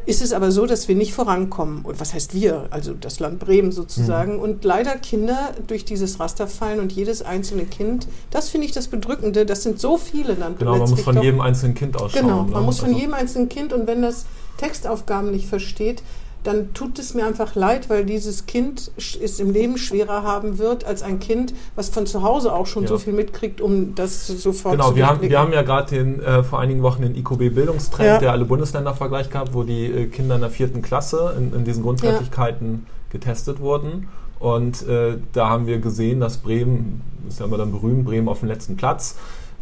ist es aber so, dass wir nicht vorankommen. Und was heißt wir? Also das Land Bremen sozusagen. Mhm. Und leider Kinder durch dieses Raster fallen und jedes einzelne Kind, das finde ich das Bedrückende, das sind so viele dann Genau, man muss von jedem einzelnen Kind ausschauen. Genau, man ne? muss von Also- jedem einzelnen Kind und wenn das Textaufgaben nicht versteht, dann tut es mir einfach leid, weil dieses Kind es im Leben schwerer haben wird als ein Kind, was von zu Hause auch schon Ja. so viel mitkriegt, um das sofort Genau, zu wir haben, wir haben ja gerade äh, vor einigen Wochen den IQB-Bildungstrend, Ja. der alle Bundesländer-Vergleich gehabt, wo die äh, Kinder in der vierten Klasse in, in diesen Grundfertigkeiten getestet wurden. Und äh, da haben wir gesehen, dass Bremen, ist ja immer dann berühmt, Bremen auf dem letzten Platz,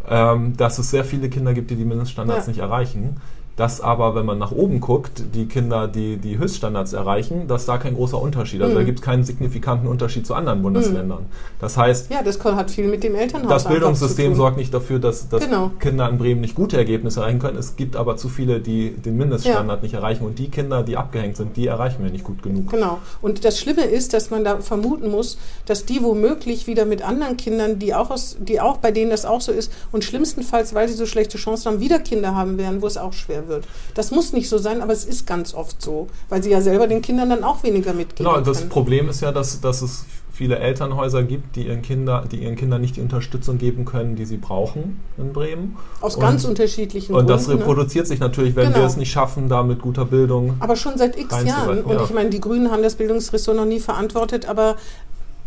ähm, dass es sehr viele Kinder gibt, die die Mindeststandards Ja. nicht erreichen. Dass aber, wenn man nach oben guckt, die Kinder, die die Höchststandards erreichen, dass da kein großer Unterschied. Also Mhm. da gibt es keinen signifikanten Unterschied zu anderen Bundesländern. Das heißt, ja, das hat viel mit dem Elternhaus das Bildungssystem sorgt nicht dafür, dass, dass Genau. Kinder in Bremen nicht gute Ergebnisse erreichen können. Es gibt aber zu viele, die den Mindeststandard nicht erreichen. Und die Kinder, die abgehängt sind, die erreichen wir nicht gut genug. Genau. Und das Schlimme ist, dass man da vermuten muss, dass die womöglich wieder mit anderen Kindern, die auch aus, die auch bei denen das auch so ist, und schlimmstenfalls, weil sie so schlechte Chancen haben, wieder Kinder haben werden, wo es auch schwer wird. Das muss nicht so sein, aber es ist ganz oft so, weil sie ja selber den Kindern dann auch weniger mitgeben Genau, das können. Problem ist ja, dass, dass es viele Elternhäuser gibt, die ihren, Kinder, die ihren Kindern nicht die Unterstützung geben können, die sie brauchen in Bremen. Aus und- ganz unterschiedlichen Und das Gründen. ne? reproduziert sich natürlich, wenn Genau. wir es nicht schaffen, da mit guter Bildung. Aber schon seit x Jahren. Und ja. ich meine, die Grünen haben das Bildungsressort noch nie verantwortet, aber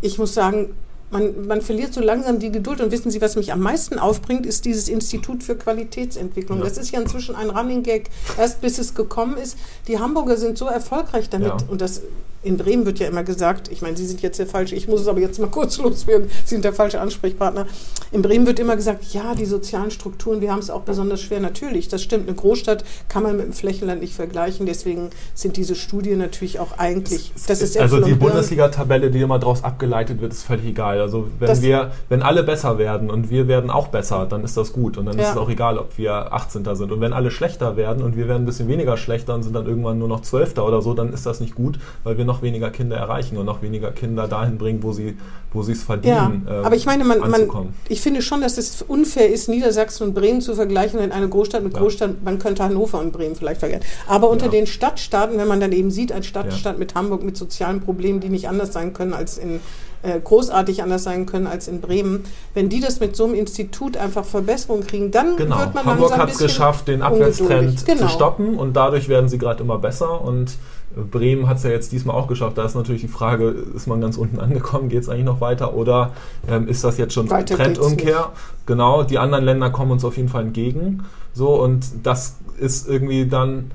ich muss sagen, man, man verliert so langsam die Geduld. Und wissen Sie, was mich am meisten aufbringt, ist dieses Institut für Qualitätsentwicklung. Ja. Das ist ja inzwischen ein Running Gag, erst bis es gekommen ist. Die Hamburger sind so erfolgreich damit. Ja. Und das in Bremen wird ja immer gesagt, ich meine, Sie sind jetzt der falsche, ich muss es aber jetzt mal kurz loswerden, Sie sind der falsche Ansprechpartner. In Bremen wird immer gesagt, ja, die sozialen Strukturen, wir haben es auch besonders schwer. Natürlich, das stimmt. Eine Großstadt kann man mit dem Flächenland nicht vergleichen. Deswegen sind diese Studien natürlich auch eigentlich, das ist also die. Bundesliga-Tabelle, die immer daraus abgeleitet wird, ist völlig egal. Also wenn Das- wir, wenn alle besser werden und wir werden auch besser, dann ist das gut und dann ist Ja. es auch egal, ob wir 18. sind. Und wenn alle schlechter werden und wir werden ein bisschen weniger schlechter und sind dann irgendwann nur noch 12. oder so, dann ist das nicht gut, weil wir noch weniger Kinder erreichen und noch weniger Kinder dahin bringen, wo sie, wo es Ja, verdienen. ähm, aber ich meine, man, man, ich finde schon, dass es unfair ist, Niedersachsen und Bremen zu vergleichen in eine Großstadt mit Ja. Großstadt. Man könnte Hannover und Bremen vielleicht vergleichen. Aber unter Ja. den Stadtstaaten, wenn man dann eben sieht, ein Stadtstaat Ja. mit Hamburg mit sozialen Problemen, die nicht anders sein können als in äh, großartig anders sein können als in Bremen, wenn die das mit so einem Institut einfach Verbesserungen kriegen, dann Genau. wird man Hamburg hat es geschafft, den Abwärtstrend. Genau. zu stoppen und dadurch werden sie gerade immer besser und Bremen hat es ja jetzt diesmal auch geschafft. Da ist natürlich die Frage, ist man ganz unten angekommen, geht es eigentlich noch weiter oder ähm, ist das jetzt schon Weiter Trendumkehr? Genau, die anderen Länder kommen uns auf jeden Fall entgegen. So und das ist irgendwie dann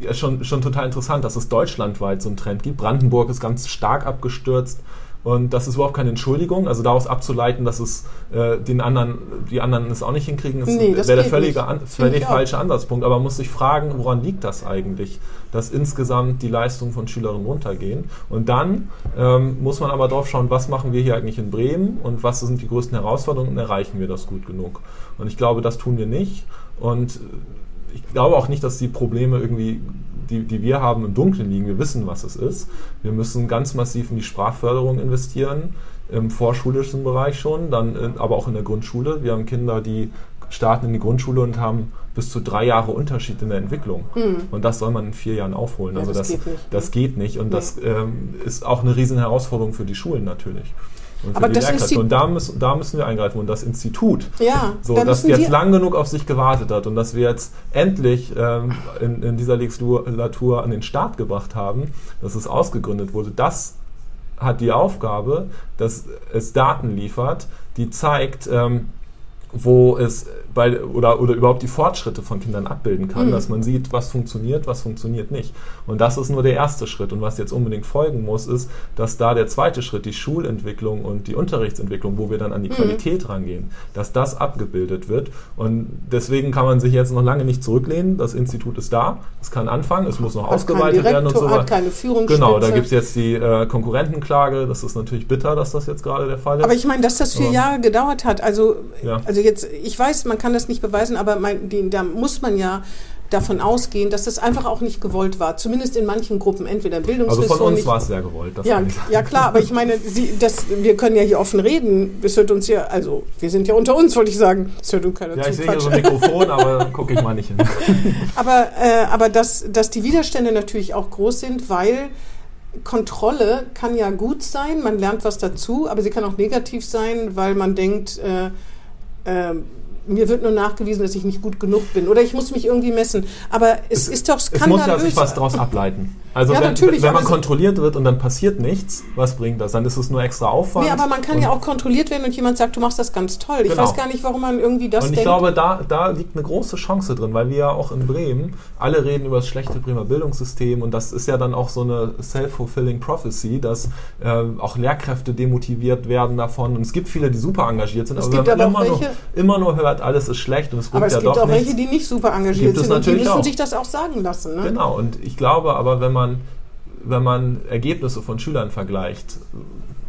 ja, schon, schon total interessant, dass es deutschlandweit so einen Trend gibt. Brandenburg ist ganz stark abgestürzt. Und das ist überhaupt keine Entschuldigung. Also daraus abzuleiten, dass es äh, den anderen, die anderen es auch nicht hinkriegen, ist Nee, wäre der völlige an, völlig falsche Ansatzpunkt. Aber man muss sich fragen, woran liegt das eigentlich, dass insgesamt die Leistungen von Schülerinnen runtergehen. Und dann ähm, muss man aber drauf schauen, was machen wir hier eigentlich in Bremen und was sind die größten Herausforderungen und erreichen wir das gut genug. Und ich glaube, das tun wir nicht. Und ich glaube auch nicht, dass die Probleme irgendwie, die, die wir haben, im Dunkeln liegen. Wir wissen, was es ist. Wir müssen ganz massiv in die Sprachförderung investieren, im vorschulischen Bereich schon, dann in, aber auch in der Grundschule. Wir haben Kinder, die starten in die Grundschule und haben bis zu drei Jahre Unterschied in der Entwicklung. Und das soll man in vier Jahren aufholen. Ja, also das das, geht nicht. das geht nicht. Und Nee. das ähm, ist auch eine riesen Herausforderung für die Schulen natürlich. Und Aber das Lehrkräfte. Insti- Und da müssen, da müssen wir eingreifen. Und das Institut, Ja, so, da dass jetzt lang genug auf sich gewartet hat und dass wir jetzt endlich ähm, in, in dieser Legislatur an den Start gebracht haben, dass es ausgegründet wurde, das hat die Aufgabe, dass es Daten liefert, die zeigt, ähm, wo es bei, oder, oder überhaupt die Fortschritte von Kindern abbilden kann, Mhm. dass man sieht, was funktioniert, was funktioniert nicht. Und das ist nur der erste Schritt. Und was jetzt unbedingt folgen muss, ist, dass da der zweite Schritt, die Schulentwicklung und die Unterrichtsentwicklung, wo wir dann an die Qualität rangehen, dass das abgebildet wird. Und deswegen kann man sich jetzt noch lange nicht zurücklehnen. Das Institut ist da, es kann anfangen, es muss noch keinen ausgeweitet werden und so hat weiter. keine Führungsspitze. Genau, da gibt es jetzt die äh, Konkurrentenklage. Das ist natürlich bitter, dass das jetzt gerade der Fall ist. Aber ich meine, dass das vier Aber- Jahre gedauert hat, also, Ja. also jetzt, ich weiß, man kann das nicht beweisen, aber mein, die, da muss man ja davon ausgehen, dass das einfach auch nicht gewollt war. Zumindest in manchen Gruppen, entweder im also Bildungsressort von uns war es sehr gewollt. Das Ja, kann ja klar, aber ich meine, Sie, das, wir können ja hier offen reden. Es hört uns ja, also wir sind ja unter uns, wollte ich sagen. Es hört uns keiner Ja, zu. ich sehe hier so ein Mikrofon, aber gucke ich mal nicht hin. Aber, äh, aber dass, dass die Widerstände natürlich auch groß sind, weil Kontrolle kann ja gut sein, man lernt was dazu, aber sie kann auch negativ sein, weil man denkt, äh, äh, mir wird nur nachgewiesen, dass ich nicht gut genug bin oder ich muss mich irgendwie messen. Aber es, es ist doch skandalös. Es muss ja sich was daraus ableiten. Also ja, wenn, natürlich, wenn man kontrolliert wird und dann passiert nichts, was bringt das? Dann ist es nur extra Aufwand. Nee, aber man kann ja auch kontrolliert werden und jemand sagt, du machst das ganz toll. Ich genau. weiß gar nicht, warum man irgendwie das Und ich denkt. glaube, da, da liegt eine große Chance drin, weil wir ja auch in Bremen alle reden über das schlechte Bremer Bildungssystem und das ist ja dann auch so eine self-fulfilling prophecy, dass äh, auch Lehrkräfte demotiviert werden davon. Und es gibt viele, die super engagiert sind, es aber wenn man immer, welche, nur, immer nur hört, alles ist schlecht und es bringt aber es ja gibt doch auch welche, die nicht super engagiert sind und die müssen auch. sich das auch sagen lassen. Ne? Genau, und ich glaube aber, wenn man wenn man Ergebnisse von Schülern vergleicht,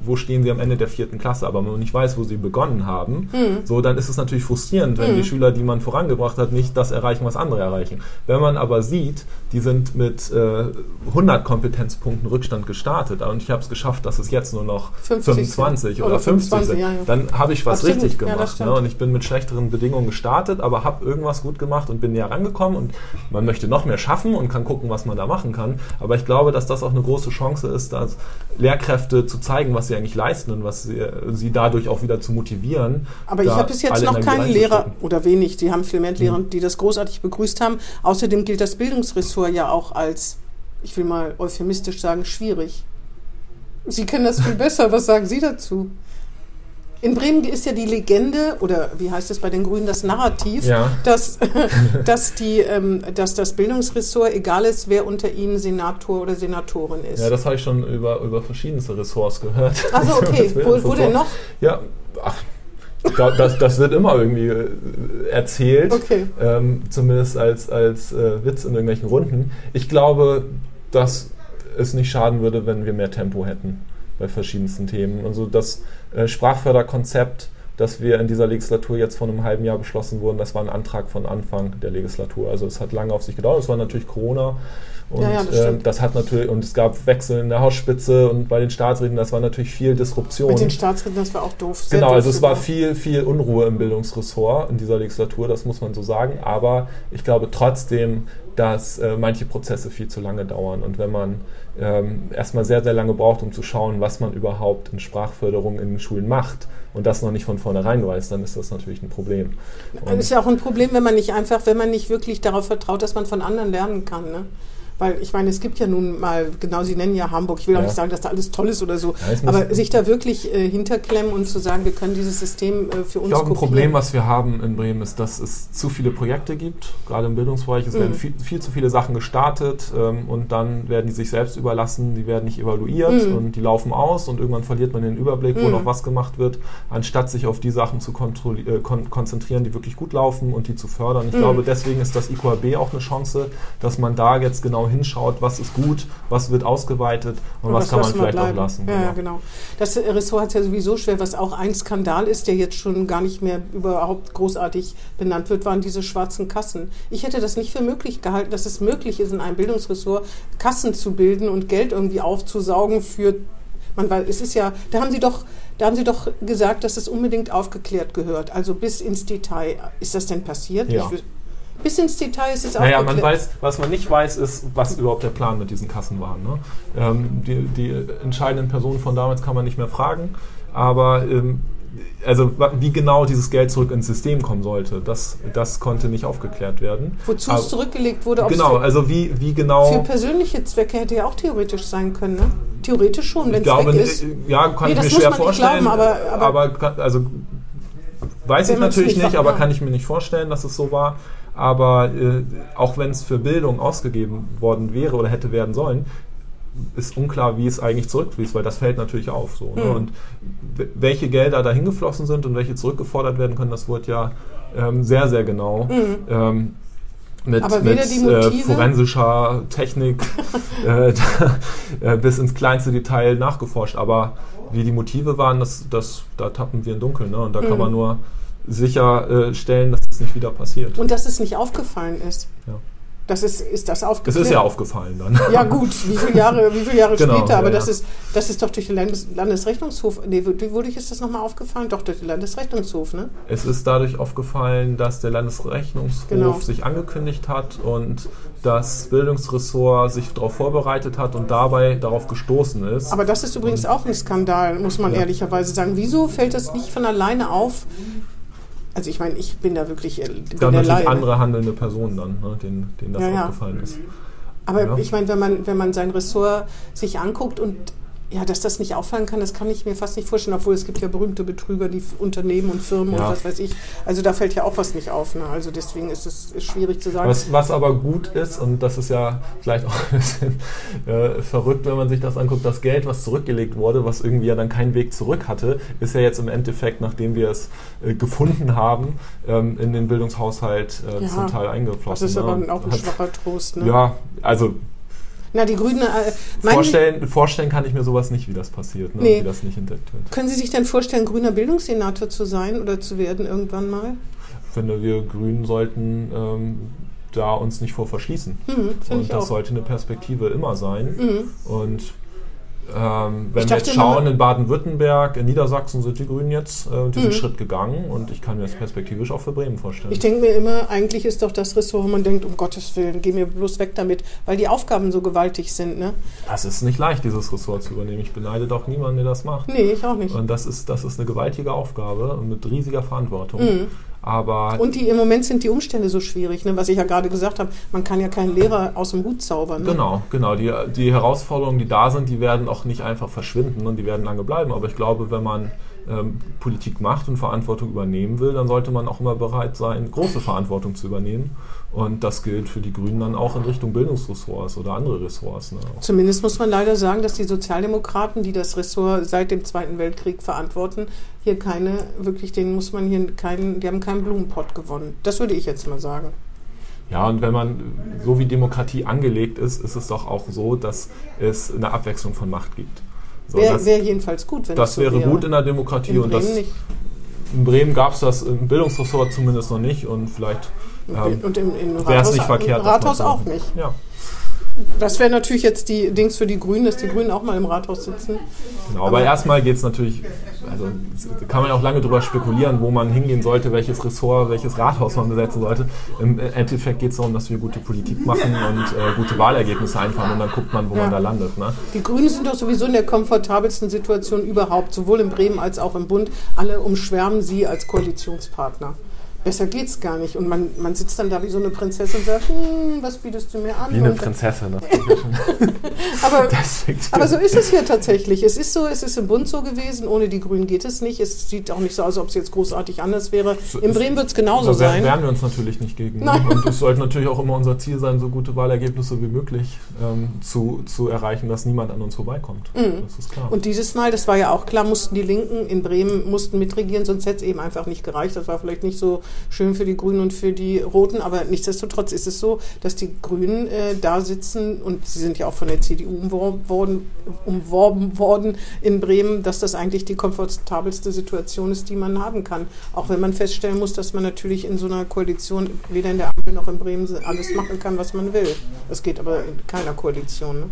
wo stehen sie am Ende der vierten Klasse, aber wenn man nicht weiß, wo sie begonnen haben, mhm. so dann ist es natürlich frustrierend, wenn mhm. die Schüler, die man vorangebracht hat, nicht das erreichen, was andere erreichen. Wenn man aber sieht, die sind mit äh, 100 Kompetenzpunkten Rückstand gestartet und ich habe es geschafft, dass es jetzt nur noch 50 25 oder, oder 50 sind, ja, ja. dann habe ich was Absolut. richtig gemacht. Ja, ne? Und ich bin mit schlechteren Bedingungen gestartet, aber habe irgendwas gut gemacht und bin näher rangekommen und man möchte noch mehr schaffen und kann gucken, was man da machen kann. Aber ich glaube, dass das auch eine große Chance ist, dass Lehrkräfte zu zeigen, was sie eigentlich leisten und was sie, sie dadurch auch wieder zu motivieren. Aber ich habe bis jetzt noch keinen Lehrer oder wenig, die haben viel mehr Lehrer, mhm. die das großartig begrüßt haben. Außerdem gilt das Bildungsressort ja auch als, ich will mal euphemistisch sagen, schwierig. Sie kennen das viel besser. Was sagen Sie dazu? In Bremen ist ja die Legende, oder wie heißt es bei den Grünen, das Narrativ, ja. dass, dass, die, ähm, dass das Bildungsressort, egal ist, wer unter ihnen Senator oder Senatorin ist. Ja, das habe ich schon über, über verschiedenste Ressorts gehört. Also okay, wo, wo denn noch? Ja, ach, das, das wird immer irgendwie äh, erzählt, okay. ähm, zumindest als, als äh, Witz in irgendwelchen Runden. Ich glaube, dass es nicht schaden würde, wenn wir mehr Tempo hätten bei verschiedensten Themen. Also das äh, Sprachförderkonzept, das wir in dieser Legislatur jetzt vor einem halben Jahr beschlossen wurden, das war ein Antrag von Anfang der Legislatur. Also es hat lange auf sich gedauert. Es war natürlich Corona. Und ja, ja, das, äh, das, hat natürlich, und es gab Wechsel in der Hausspitze und bei den Staatsräten, das war natürlich viel Disruption. Mit den Staatsräten, das war auch doof. Genau, doof also es war viel, viel Unruhe im Bildungsressort in dieser Legislatur, das muss man so sagen. Aber ich glaube trotzdem, dass äh, manche Prozesse viel zu lange dauern. Und wenn man ähm, erstmal sehr, sehr lange braucht, um zu schauen, was man überhaupt in Sprachförderung in den Schulen macht und das noch nicht von vornherein weiß, dann ist das natürlich ein Problem. Und ist ja auch ein Problem, wenn man nicht einfach, wenn man nicht wirklich darauf vertraut, dass man von anderen lernen kann. Ne? Weil ich meine, es gibt ja nun mal, genau, Sie nennen ja Hamburg, ich will auch nicht sagen, dass da alles toll ist oder so, ja, aber sich da wirklich äh, hinterklemmen und zu sagen, wir können dieses System äh, für uns Ich glaube, ein Problem, was wir haben in Bremen, ist, dass es zu viele Projekte gibt, gerade im Bildungsbereich. Es mhm. werden viel, viel, zu viele Sachen gestartet ähm, und dann werden die sich selbst überlassen, die werden nicht evaluiert mhm. und die laufen aus und irgendwann verliert man den Überblick, wo mhm. noch was gemacht wird, anstatt sich auf die Sachen zu äh, kon konzentrieren, die wirklich gut laufen und die zu fördern. Ich mhm. glaube, deswegen ist das IQAB auch eine Chance, dass man da jetzt genau hinschaut, was ist gut, was wird ausgeweitet und, und was, was kann man vielleicht bleiben. auch lassen. Ja, genau. genau. Das Ressort hat es ja sowieso schwer, was auch ein Skandal ist, der jetzt schon gar nicht mehr überhaupt großartig benannt wird, waren diese schwarzen Kassen. Ich hätte das nicht für möglich gehalten, dass es möglich ist, in einem Bildungsressort Kassen zu bilden und Geld irgendwie aufzusaugen für man, weil es ist ja, da haben Sie doch, da haben Sie doch gesagt, dass es unbedingt aufgeklärt gehört, also bis ins Detail. Ist das denn passiert? Ja. Ich, bis ins Detail ist es auch. Naja, man weiß, was man nicht weiß, ist, was überhaupt der Plan mit diesen Kassen war. Ne? Ähm, die, die, entscheidenden Personen von damals kann man nicht mehr fragen, aber ähm, also wie genau dieses Geld zurück ins System kommen sollte, das, das konnte nicht aufgeklärt werden. Wozu es zurückgelegt wurde? Genau, also wie, wie genau... Für persönliche Zwecke hätte ja auch theoretisch sein können, ne? Theoretisch schon, wenn es weg ist. Ja, kann nee, ich mir schwer vorstellen. Glauben, aber, aber, aber, also weiß ich natürlich nicht, nicht aber kann ich mir nicht vorstellen, dass es so war. Aber äh, auch wenn es für Bildung ausgegeben worden wäre oder hätte werden sollen, ist unklar, wie es eigentlich zurückfließt, weil das fällt natürlich auf. So, ne? mhm. Und welche Gelder dahin geflossen sind und welche zurückgefordert werden können, das wurde ja ähm, sehr, sehr genau mhm. ähm, mit, mit äh, forensischer Technik äh, äh, bis ins kleinste Detail nachgeforscht. Aber wie die Motive waren, das, das, da tappen wir im Dunkeln. Ne? Und da mhm. kann man nur sicherstellen, dass das nicht wieder passiert. Und dass es nicht aufgefallen ist. Ja. Das ist, ist das aufgefallen? Das ist ja aufgefallen dann. Ja gut, wie viele Jahre, wie viele Jahre genau, später, aber ja, das, ja. Ist, das ist doch durch den Landes Landesrechnungshof, nee, wodurch ist das nochmal aufgefallen? Doch durch den Landesrechnungshof, ne? Es ist dadurch aufgefallen, dass der Landesrechnungshof genau. sich angekündigt hat und das Bildungsressort sich darauf vorbereitet hat und dabei darauf gestoßen ist. Aber das ist übrigens und auch ein Skandal, muss man ja. ehrlicherweise sagen. Wieso fällt das nicht von alleine auf, Also ich meine, ich bin da wirklich äh, bin der natürlich Laie. andere handelnde Personen dann, ne, denen, denen das Ja, ja. aufgefallen ist. Aber Ja. ich meine, wenn man, wenn man sein Ressort sich anguckt und ja, dass das nicht auffallen kann, das kann ich mir fast nicht vorstellen, obwohl es gibt ja berühmte Betrüger, die Unternehmen und Firmen Ja. und was weiß ich. Also da fällt ja auch was nicht auf. Ne? Also deswegen ist es ist schwierig zu sagen. Was, was aber gut ist, und das ist ja vielleicht auch ein bisschen äh, verrückt, wenn man sich das anguckt, das Geld, was zurückgelegt wurde, was irgendwie ja dann keinen Weg zurück hatte, ist ja jetzt im Endeffekt, nachdem wir es äh, gefunden haben, ähm, in den Bildungshaushalt äh, Ja, zum Teil eingeflossen. Das ist aber ne? auch ein schwacher Trost. Ne? Ja, also Na, die Grünen. Äh, vorstellen, vorstellen kann ich mir sowas nicht, wie das passiert, ne? Nee. wie das nicht entdeckt wird. Können Sie sich denn vorstellen, grüner Bildungssenator zu sein oder zu werden irgendwann mal? Ich finde, wir Grünen sollten ähm, da uns nicht vor verschließen. Hm, finde Und das auch. sollte eine Perspektive immer sein. Mhm. Und ähm, wenn wir jetzt schauen, in Baden-Württemberg, in Niedersachsen sind die Grünen jetzt äh, diesen Mhm. Schritt gegangen und ich kann mir das perspektivisch auch für Bremen vorstellen. Ich denke mir immer, eigentlich ist doch das Ressort, wo man denkt, um Gottes Willen, geh mir bloß weg damit, weil die Aufgaben so gewaltig sind. Ne? das ist nicht leicht, dieses Ressort zu übernehmen. Ich beneide doch niemanden, der das macht. Nee, ich auch nicht. Und das ist, das ist eine gewaltige Aufgabe mit riesiger Verantwortung. Mhm. Aber Und die, im Moment sind die Umstände so schwierig, ne? was ich ja gerade gesagt habe. Man kann ja keinen Lehrer aus dem Hut zaubern. Ne? Genau, genau. Die, die Herausforderungen, die da sind, die werden auch nicht einfach verschwinden und die werden lange bleiben. Aber ich glaube, wenn man ähm, Politik macht und Verantwortung übernehmen will, dann sollte man auch immer bereit sein, große Verantwortung zu übernehmen. Und das gilt für die Grünen dann auch in Richtung Bildungsressorts oder andere Ressorts. Ne? Zumindest muss man leider sagen, dass die Sozialdemokraten, die das Ressort seit dem Zweiten Weltkrieg verantworten, hier keine, wirklich, denen muss man hier keinen, die haben keinen Blumenpott gewonnen. Das würde ich jetzt mal sagen. Ja, und wenn man so wie Demokratie angelegt ist, ist es doch auch so, dass es eine Abwechslung von Macht gibt. So, Wäre das wär jedenfalls gut, wenn das so wäre gut in der Demokratie In und das nicht. in Bremen gab es das im Bildungsressort zumindest noch nicht und vielleicht ähm, und im, im Rathaus, nicht verkehrt. Rathaus auch nicht. Ja, Das wäre natürlich jetzt die Dings für die Grünen, dass die Grünen auch mal im Rathaus sitzen. genau. Aber, erstmal geht es natürlich, also da kann man auch lange drüber spekulieren, wo man hingehen sollte, welches Ressort, welches Rathaus man besetzen sollte. Im Endeffekt geht es darum, dass wir gute Politik machen und äh, gute Wahlergebnisse einfahren und dann guckt man, wo Ja. man da landet. Ne? Die Grünen sind doch sowieso in der komfortabelsten Situation überhaupt, sowohl in Bremen als auch im Bund. Alle umschwärmen sie als Koalitionspartner. Besser geht's gar nicht. Und man, man sitzt dann da wie so eine Prinzessin und sagt, hm, was bietest du mir an? Wie eine Und- Prinzessin. Das aber, aber so ist es hier tatsächlich. Es ist so, es ist im Bund so gewesen. Ohne die Grünen geht es nicht. Es sieht auch nicht so aus, als ob es jetzt großartig anders wäre. In Bremen wird es genauso Da wehren, sein. wehren wir uns natürlich nicht gegen. Nein. Und es sollte natürlich auch immer unser Ziel sein, so gute Wahlergebnisse wie möglich ähm, zu, zu erreichen, dass niemand an uns vorbeikommt. Das ist klar. Mhm. Und dieses Mal, das war ja auch klar, mussten die Linken in Bremen mussten mitregieren, sonst hätte es eben einfach nicht gereicht. Das war vielleicht nicht so schön für die Grünen und für die Roten, aber nichtsdestotrotz ist es so, dass die Grünen äh, da sitzen und sie sind ja auch von der CDU umworben worden, umworben worden in Bremen, dass das eigentlich die komfortabelste Situation ist, die man haben kann. Auch wenn man feststellen muss, dass man natürlich in so einer Koalition weder in der Ampel noch in Bremen alles machen kann, was man will. Das geht aber in keiner Koalition. Ne?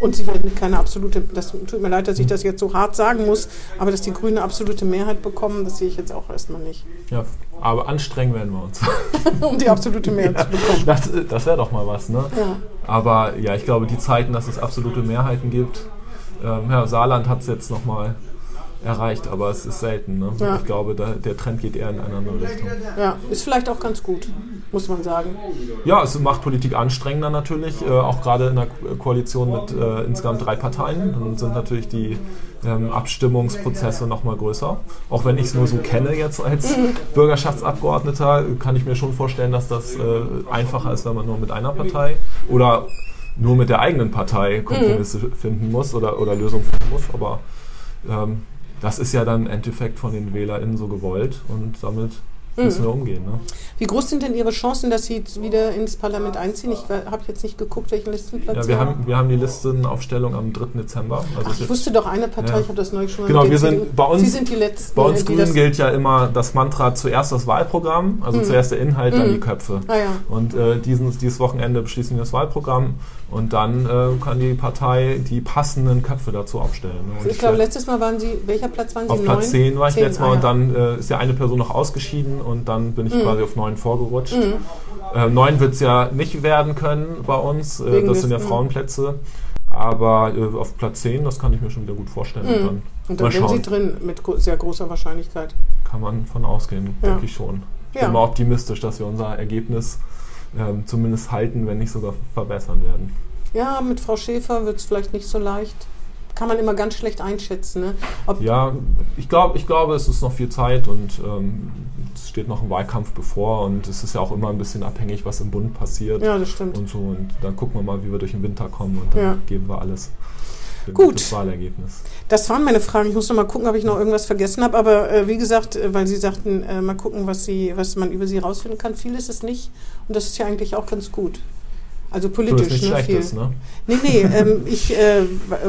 Und sie werden keine absolute, das tut mir leid, dass ich das jetzt so hart sagen muss, aber dass die Grüne absolute Mehrheit bekommen, das sehe ich jetzt auch erstmal nicht. ja, aber anstrengen werden wir uns. um die absolute Mehrheit zu bekommen. Das, das wäre doch mal was, ne? Ja. Aber ja, ich glaube, die Zeiten, dass es absolute Mehrheiten gibt, ähm, ja, Saarland hat es jetzt nochmal erreicht, aber es ist selten. Ne? Ja. Ich glaube, da, der Trend geht eher in eine andere Richtung. ja, ist vielleicht auch ganz gut, muss man sagen. Ja, es macht Politik anstrengender natürlich, äh, auch gerade in einer Ko- Koalition mit äh, insgesamt drei Parteien. Dann sind natürlich die ähm, Abstimmungsprozesse nochmal größer. Auch wenn ich es nur so kenne jetzt als Bürgerschaftsabgeordneter, kann ich mir schon vorstellen, dass das äh, einfacher ist, wenn man nur mit einer Partei oder nur mit der eigenen Partei Kompromisse finden muss oder, oder Lösungen finden muss. Aber ähm, das ist ja dann im Endeffekt von den WählerInnen so gewollt und damit müssen wir umgehen. Ne? Wie groß sind denn Ihre Chancen, dass Sie wieder ins Parlament einziehen? Ich habe jetzt nicht geguckt, welchen Listenplatz Ja, Sie wir haben, wir haben die Listenaufstellung am 3. Dezember. Also Ach, ich wusste doch eine Partei, Ja. ich habe das neulich schon mal Genau, wir sind bei uns- Sie sind die Letzten. Bei uns Grünen gilt ja immer das Mantra zuerst das Wahlprogramm, also zuerst der Inhalt, dann die Köpfe. Ah ja. Und äh, diesen, dieses Wochenende beschließen wir das Wahlprogramm und dann äh, kann die Partei die passenden Köpfe dazu aufstellen. ne? Und Ich glaube, äh, letztes Mal waren Sie, welcher Platz waren Sie? auf Platz Neun? 10 war ich Zehn, letztes Mal ah, und ja. Mhm. dann äh, ist ja eine Person noch ausgeschieden und dann bin ich quasi auf 9 vorgerutscht. Äh, 9 wird es ja nicht werden können bei uns, äh, Wegen das des- sind ja mhm. Frauenplätze. Aber äh, auf Platz 10, das kann ich mir schon wieder gut vorstellen. Und dann, Mhm. Und dann sind sie drin mit sehr großer Wahrscheinlichkeit. Kann man von ausgehen, Ja. denke ich schon. Ich Ja. bin mal optimistisch, dass wir unser Ergebnis ähm, zumindest halten, wenn nicht sogar verbessern werden. Ja, mit Frau Schäfer wird es vielleicht nicht so leicht. Kann man immer ganz schlecht einschätzen. Ne? Ja, ich, glaub, ich glaube, es ist noch viel Zeit und ähm, es steht noch ein Wahlkampf bevor und es ist ja auch immer ein bisschen abhängig, was im Bund passiert ja, das stimmt. und so. Und dann gucken wir mal, wie wir durch den Winter kommen und dann Ja. geben wir alles für Gut. gutes Wahlergebnis. Das waren meine Fragen. Ich muss noch mal gucken, ob ich noch irgendwas vergessen habe. Aber äh, wie gesagt, äh, weil Sie sagten, äh, mal gucken, was, Sie, was man über Sie rausfinden kann. Viel ist es nicht. Und das ist ja eigentlich auch ganz gut. Also So, politisch. ist nicht ne, schlecht viel. ne? Nee, nee, ähm, ich, äh,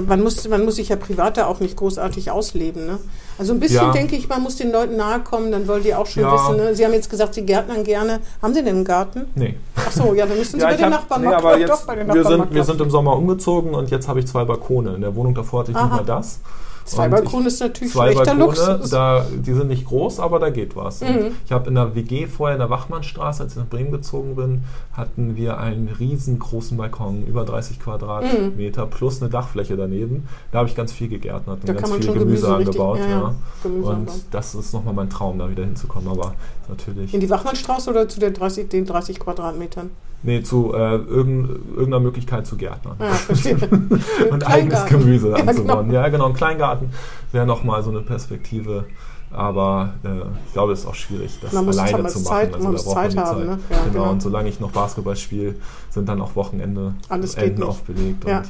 man, muss, man muss sich ja privat da auch nicht großartig ausleben. Ne? Also ein bisschen Ja. denke ich, man muss den Leuten nahe kommen, dann wollen die auch schon Ja. wissen. Ne? Sie haben jetzt gesagt, Sie gärtnern gerne. Haben Sie denn einen Garten? Nee. Ach so, ja, dann müssen Sie bei ich den hab- Nachbarn nee, mal aber jetzt, Doch, bei den wir, Nachbarn mal sind, wir sind im Sommer umgezogen und jetzt habe ich zwei Balkone. In der Wohnung davor hatte ich Aha. nicht mehr das. Zwei Balkone ist natürlich zwei schlechter Balkone, Luxus. da, die sind nicht groß, aber da geht was. Mhm. Ich habe in der WG vorher in der Wachmannstraße, als ich nach Bremen gezogen bin, hatten wir einen riesengroßen Balkon, über 30 Quadratmeter, plus eine Dachfläche daneben. Da habe ich ganz viel gegärtnert und Mhm. Da ganz viel Gemüse, Gemüse richtig- angebaut. ja, ja, ja. Gemüse Und anbauen. das ist nochmal mein Traum, da wieder hinzukommen. Aber natürlich. In die Wachmannstraße oder zu der 30, den 30 Quadratmetern? Nee, zu äh, irgend, irgendeiner Möglichkeit zu Gärtnern. Ja, verstehe. und eigenes. Gemüse Ja, anzubauen. genau. Ja, genau, ein Kleingarten wäre nochmal so eine Perspektive. Aber äh, ich glaube, es ist auch schwierig, das Man muss alleine damals zu machen. Zeit- also man da muss braucht man Zeit die haben, Zeit. ne? Ja, genau. genau. und solange ich noch Basketball spiele, sind dann auch Wochenende Alles geht Enden nicht. oft belegt. Ja. Und,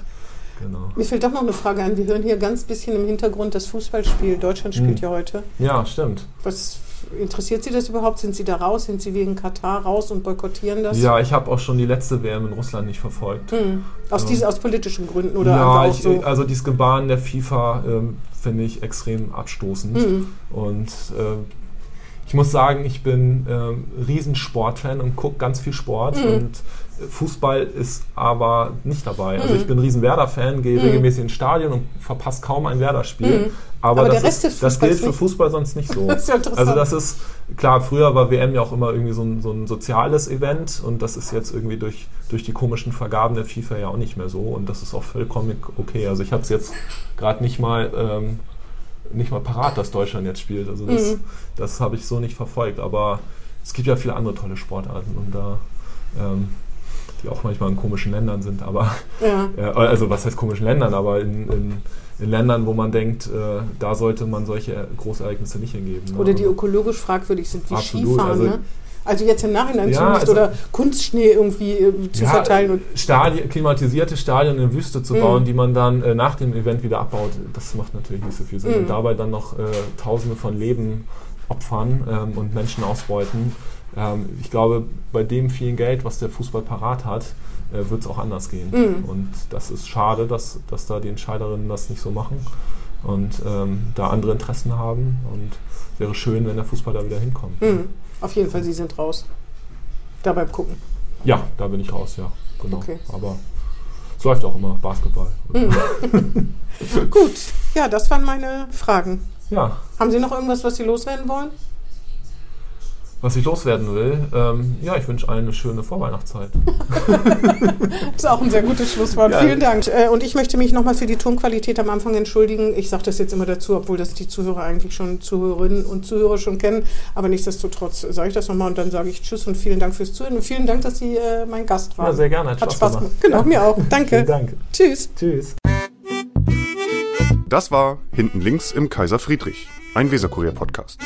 genau. Mir fällt doch noch eine Frage ein. Wir hören hier ganz bisschen im Hintergrund das Fußballspiel. Deutschland spielt Hm. ja heute. Ja, stimmt. Was interessiert Sie das überhaupt? Sind Sie da raus? Sind Sie wegen Katar raus und boykottieren das? Ja, ich habe auch schon die letzte WM in Russland nicht verfolgt. Hm. Aus, Ja. diese, aus politischen Gründen oder ja, einfach auch ich, so? also dieses Gebaren der FIFA ähm, finde ich extrem abstoßend. Hm. Und ähm, ich muss sagen, ich bin ähm, Riesensportfan und gucke ganz viel Sport. Mhm. Und Fußball ist aber nicht dabei. Also Mhm. ich bin riesen Werder-Fan, gehe Mhm. regelmäßig ins Stadion und verpasse kaum ein Werder-Spiel. Mhm. Aber, Aber das, der Rest ist, des das gilt für. Fußball sonst nicht so. Das ist ja. Also das ist, klar, früher war WM ja auch immer irgendwie so ein, so ein soziales Event und das ist jetzt irgendwie durch, durch die komischen Vergaben der FIFA ja auch nicht mehr so und das ist auch vollkommen okay. Also ich habe es jetzt gerade nicht mal ähm, nicht mal parat, dass Deutschland jetzt spielt. Also das, Mhm. das habe ich so nicht verfolgt. Aber es gibt ja viele andere tolle Sportarten und da ähm, die auch manchmal in komischen Ländern sind, aber ja. ja, also was heißt komischen Ländern, aber in, in, in Ländern, wo man denkt, äh, da sollte man solche Großereignisse nicht hingeben. ne? Oder die Also- ökologisch fragwürdig sind, wie Absolut, Skifahren. also- ne? also jetzt im Nachhinein Ja, also- oder Kunstschnee irgendwie äh, zu Ja, verteilen. Und, Stadien, klimatisierte Stadien in Wüste zu Mhm. bauen, die man dann äh, nach dem Event wieder abbaut, das macht natürlich nicht so viel Sinn. Mhm. Und dabei dann noch äh, Tausende von Leben opfern ähm, und Menschen ausbeuten. Ähm, ich glaube, bei dem vielen Geld, was der Fußball parat hat, äh, wird es auch anders gehen. Mhm. Und das ist schade, dass, dass da die Entscheiderinnen das nicht so machen und ähm, da andere Interessen haben. Und wäre schön, wenn der Fußball da wieder hinkommt. Mhm. Auf jeden Fall, Sie sind raus. Da beim Gucken. Ja, da bin ich raus, ja. Genau. Okay. Aber es läuft auch immer Basketball. Mhm. Gut, ja, das waren meine Fragen. Ja, Haben Sie noch irgendwas, was Sie loswerden wollen? Was ich loswerden will, ähm, ja, ich wünsche allen eine schöne Vorweihnachtszeit. Das ist auch ein sehr gutes Schlusswort. Ja. Vielen Dank. Äh, Und ich möchte mich nochmal für die Tonqualität am Anfang entschuldigen. Ich sage das jetzt immer dazu, obwohl das die Zuhörer eigentlich schon, Zuhörerinnen und Zuhörer schon kennen. Aber nichtsdestotrotz sage ich das nochmal und dann sage ich Tschüss und vielen Dank fürs Zuhören. Und vielen Dank, dass Sie äh, mein Gast waren. Ja, sehr gerne. Hat, Hat Spaß, Spaß gemacht. gemacht. Genau, mir auch. Danke. Vielen Dank. Tschüss. Tschüss. Das war Hinten links im Kaiser Friedrich, ein Weserkurier-Podcast.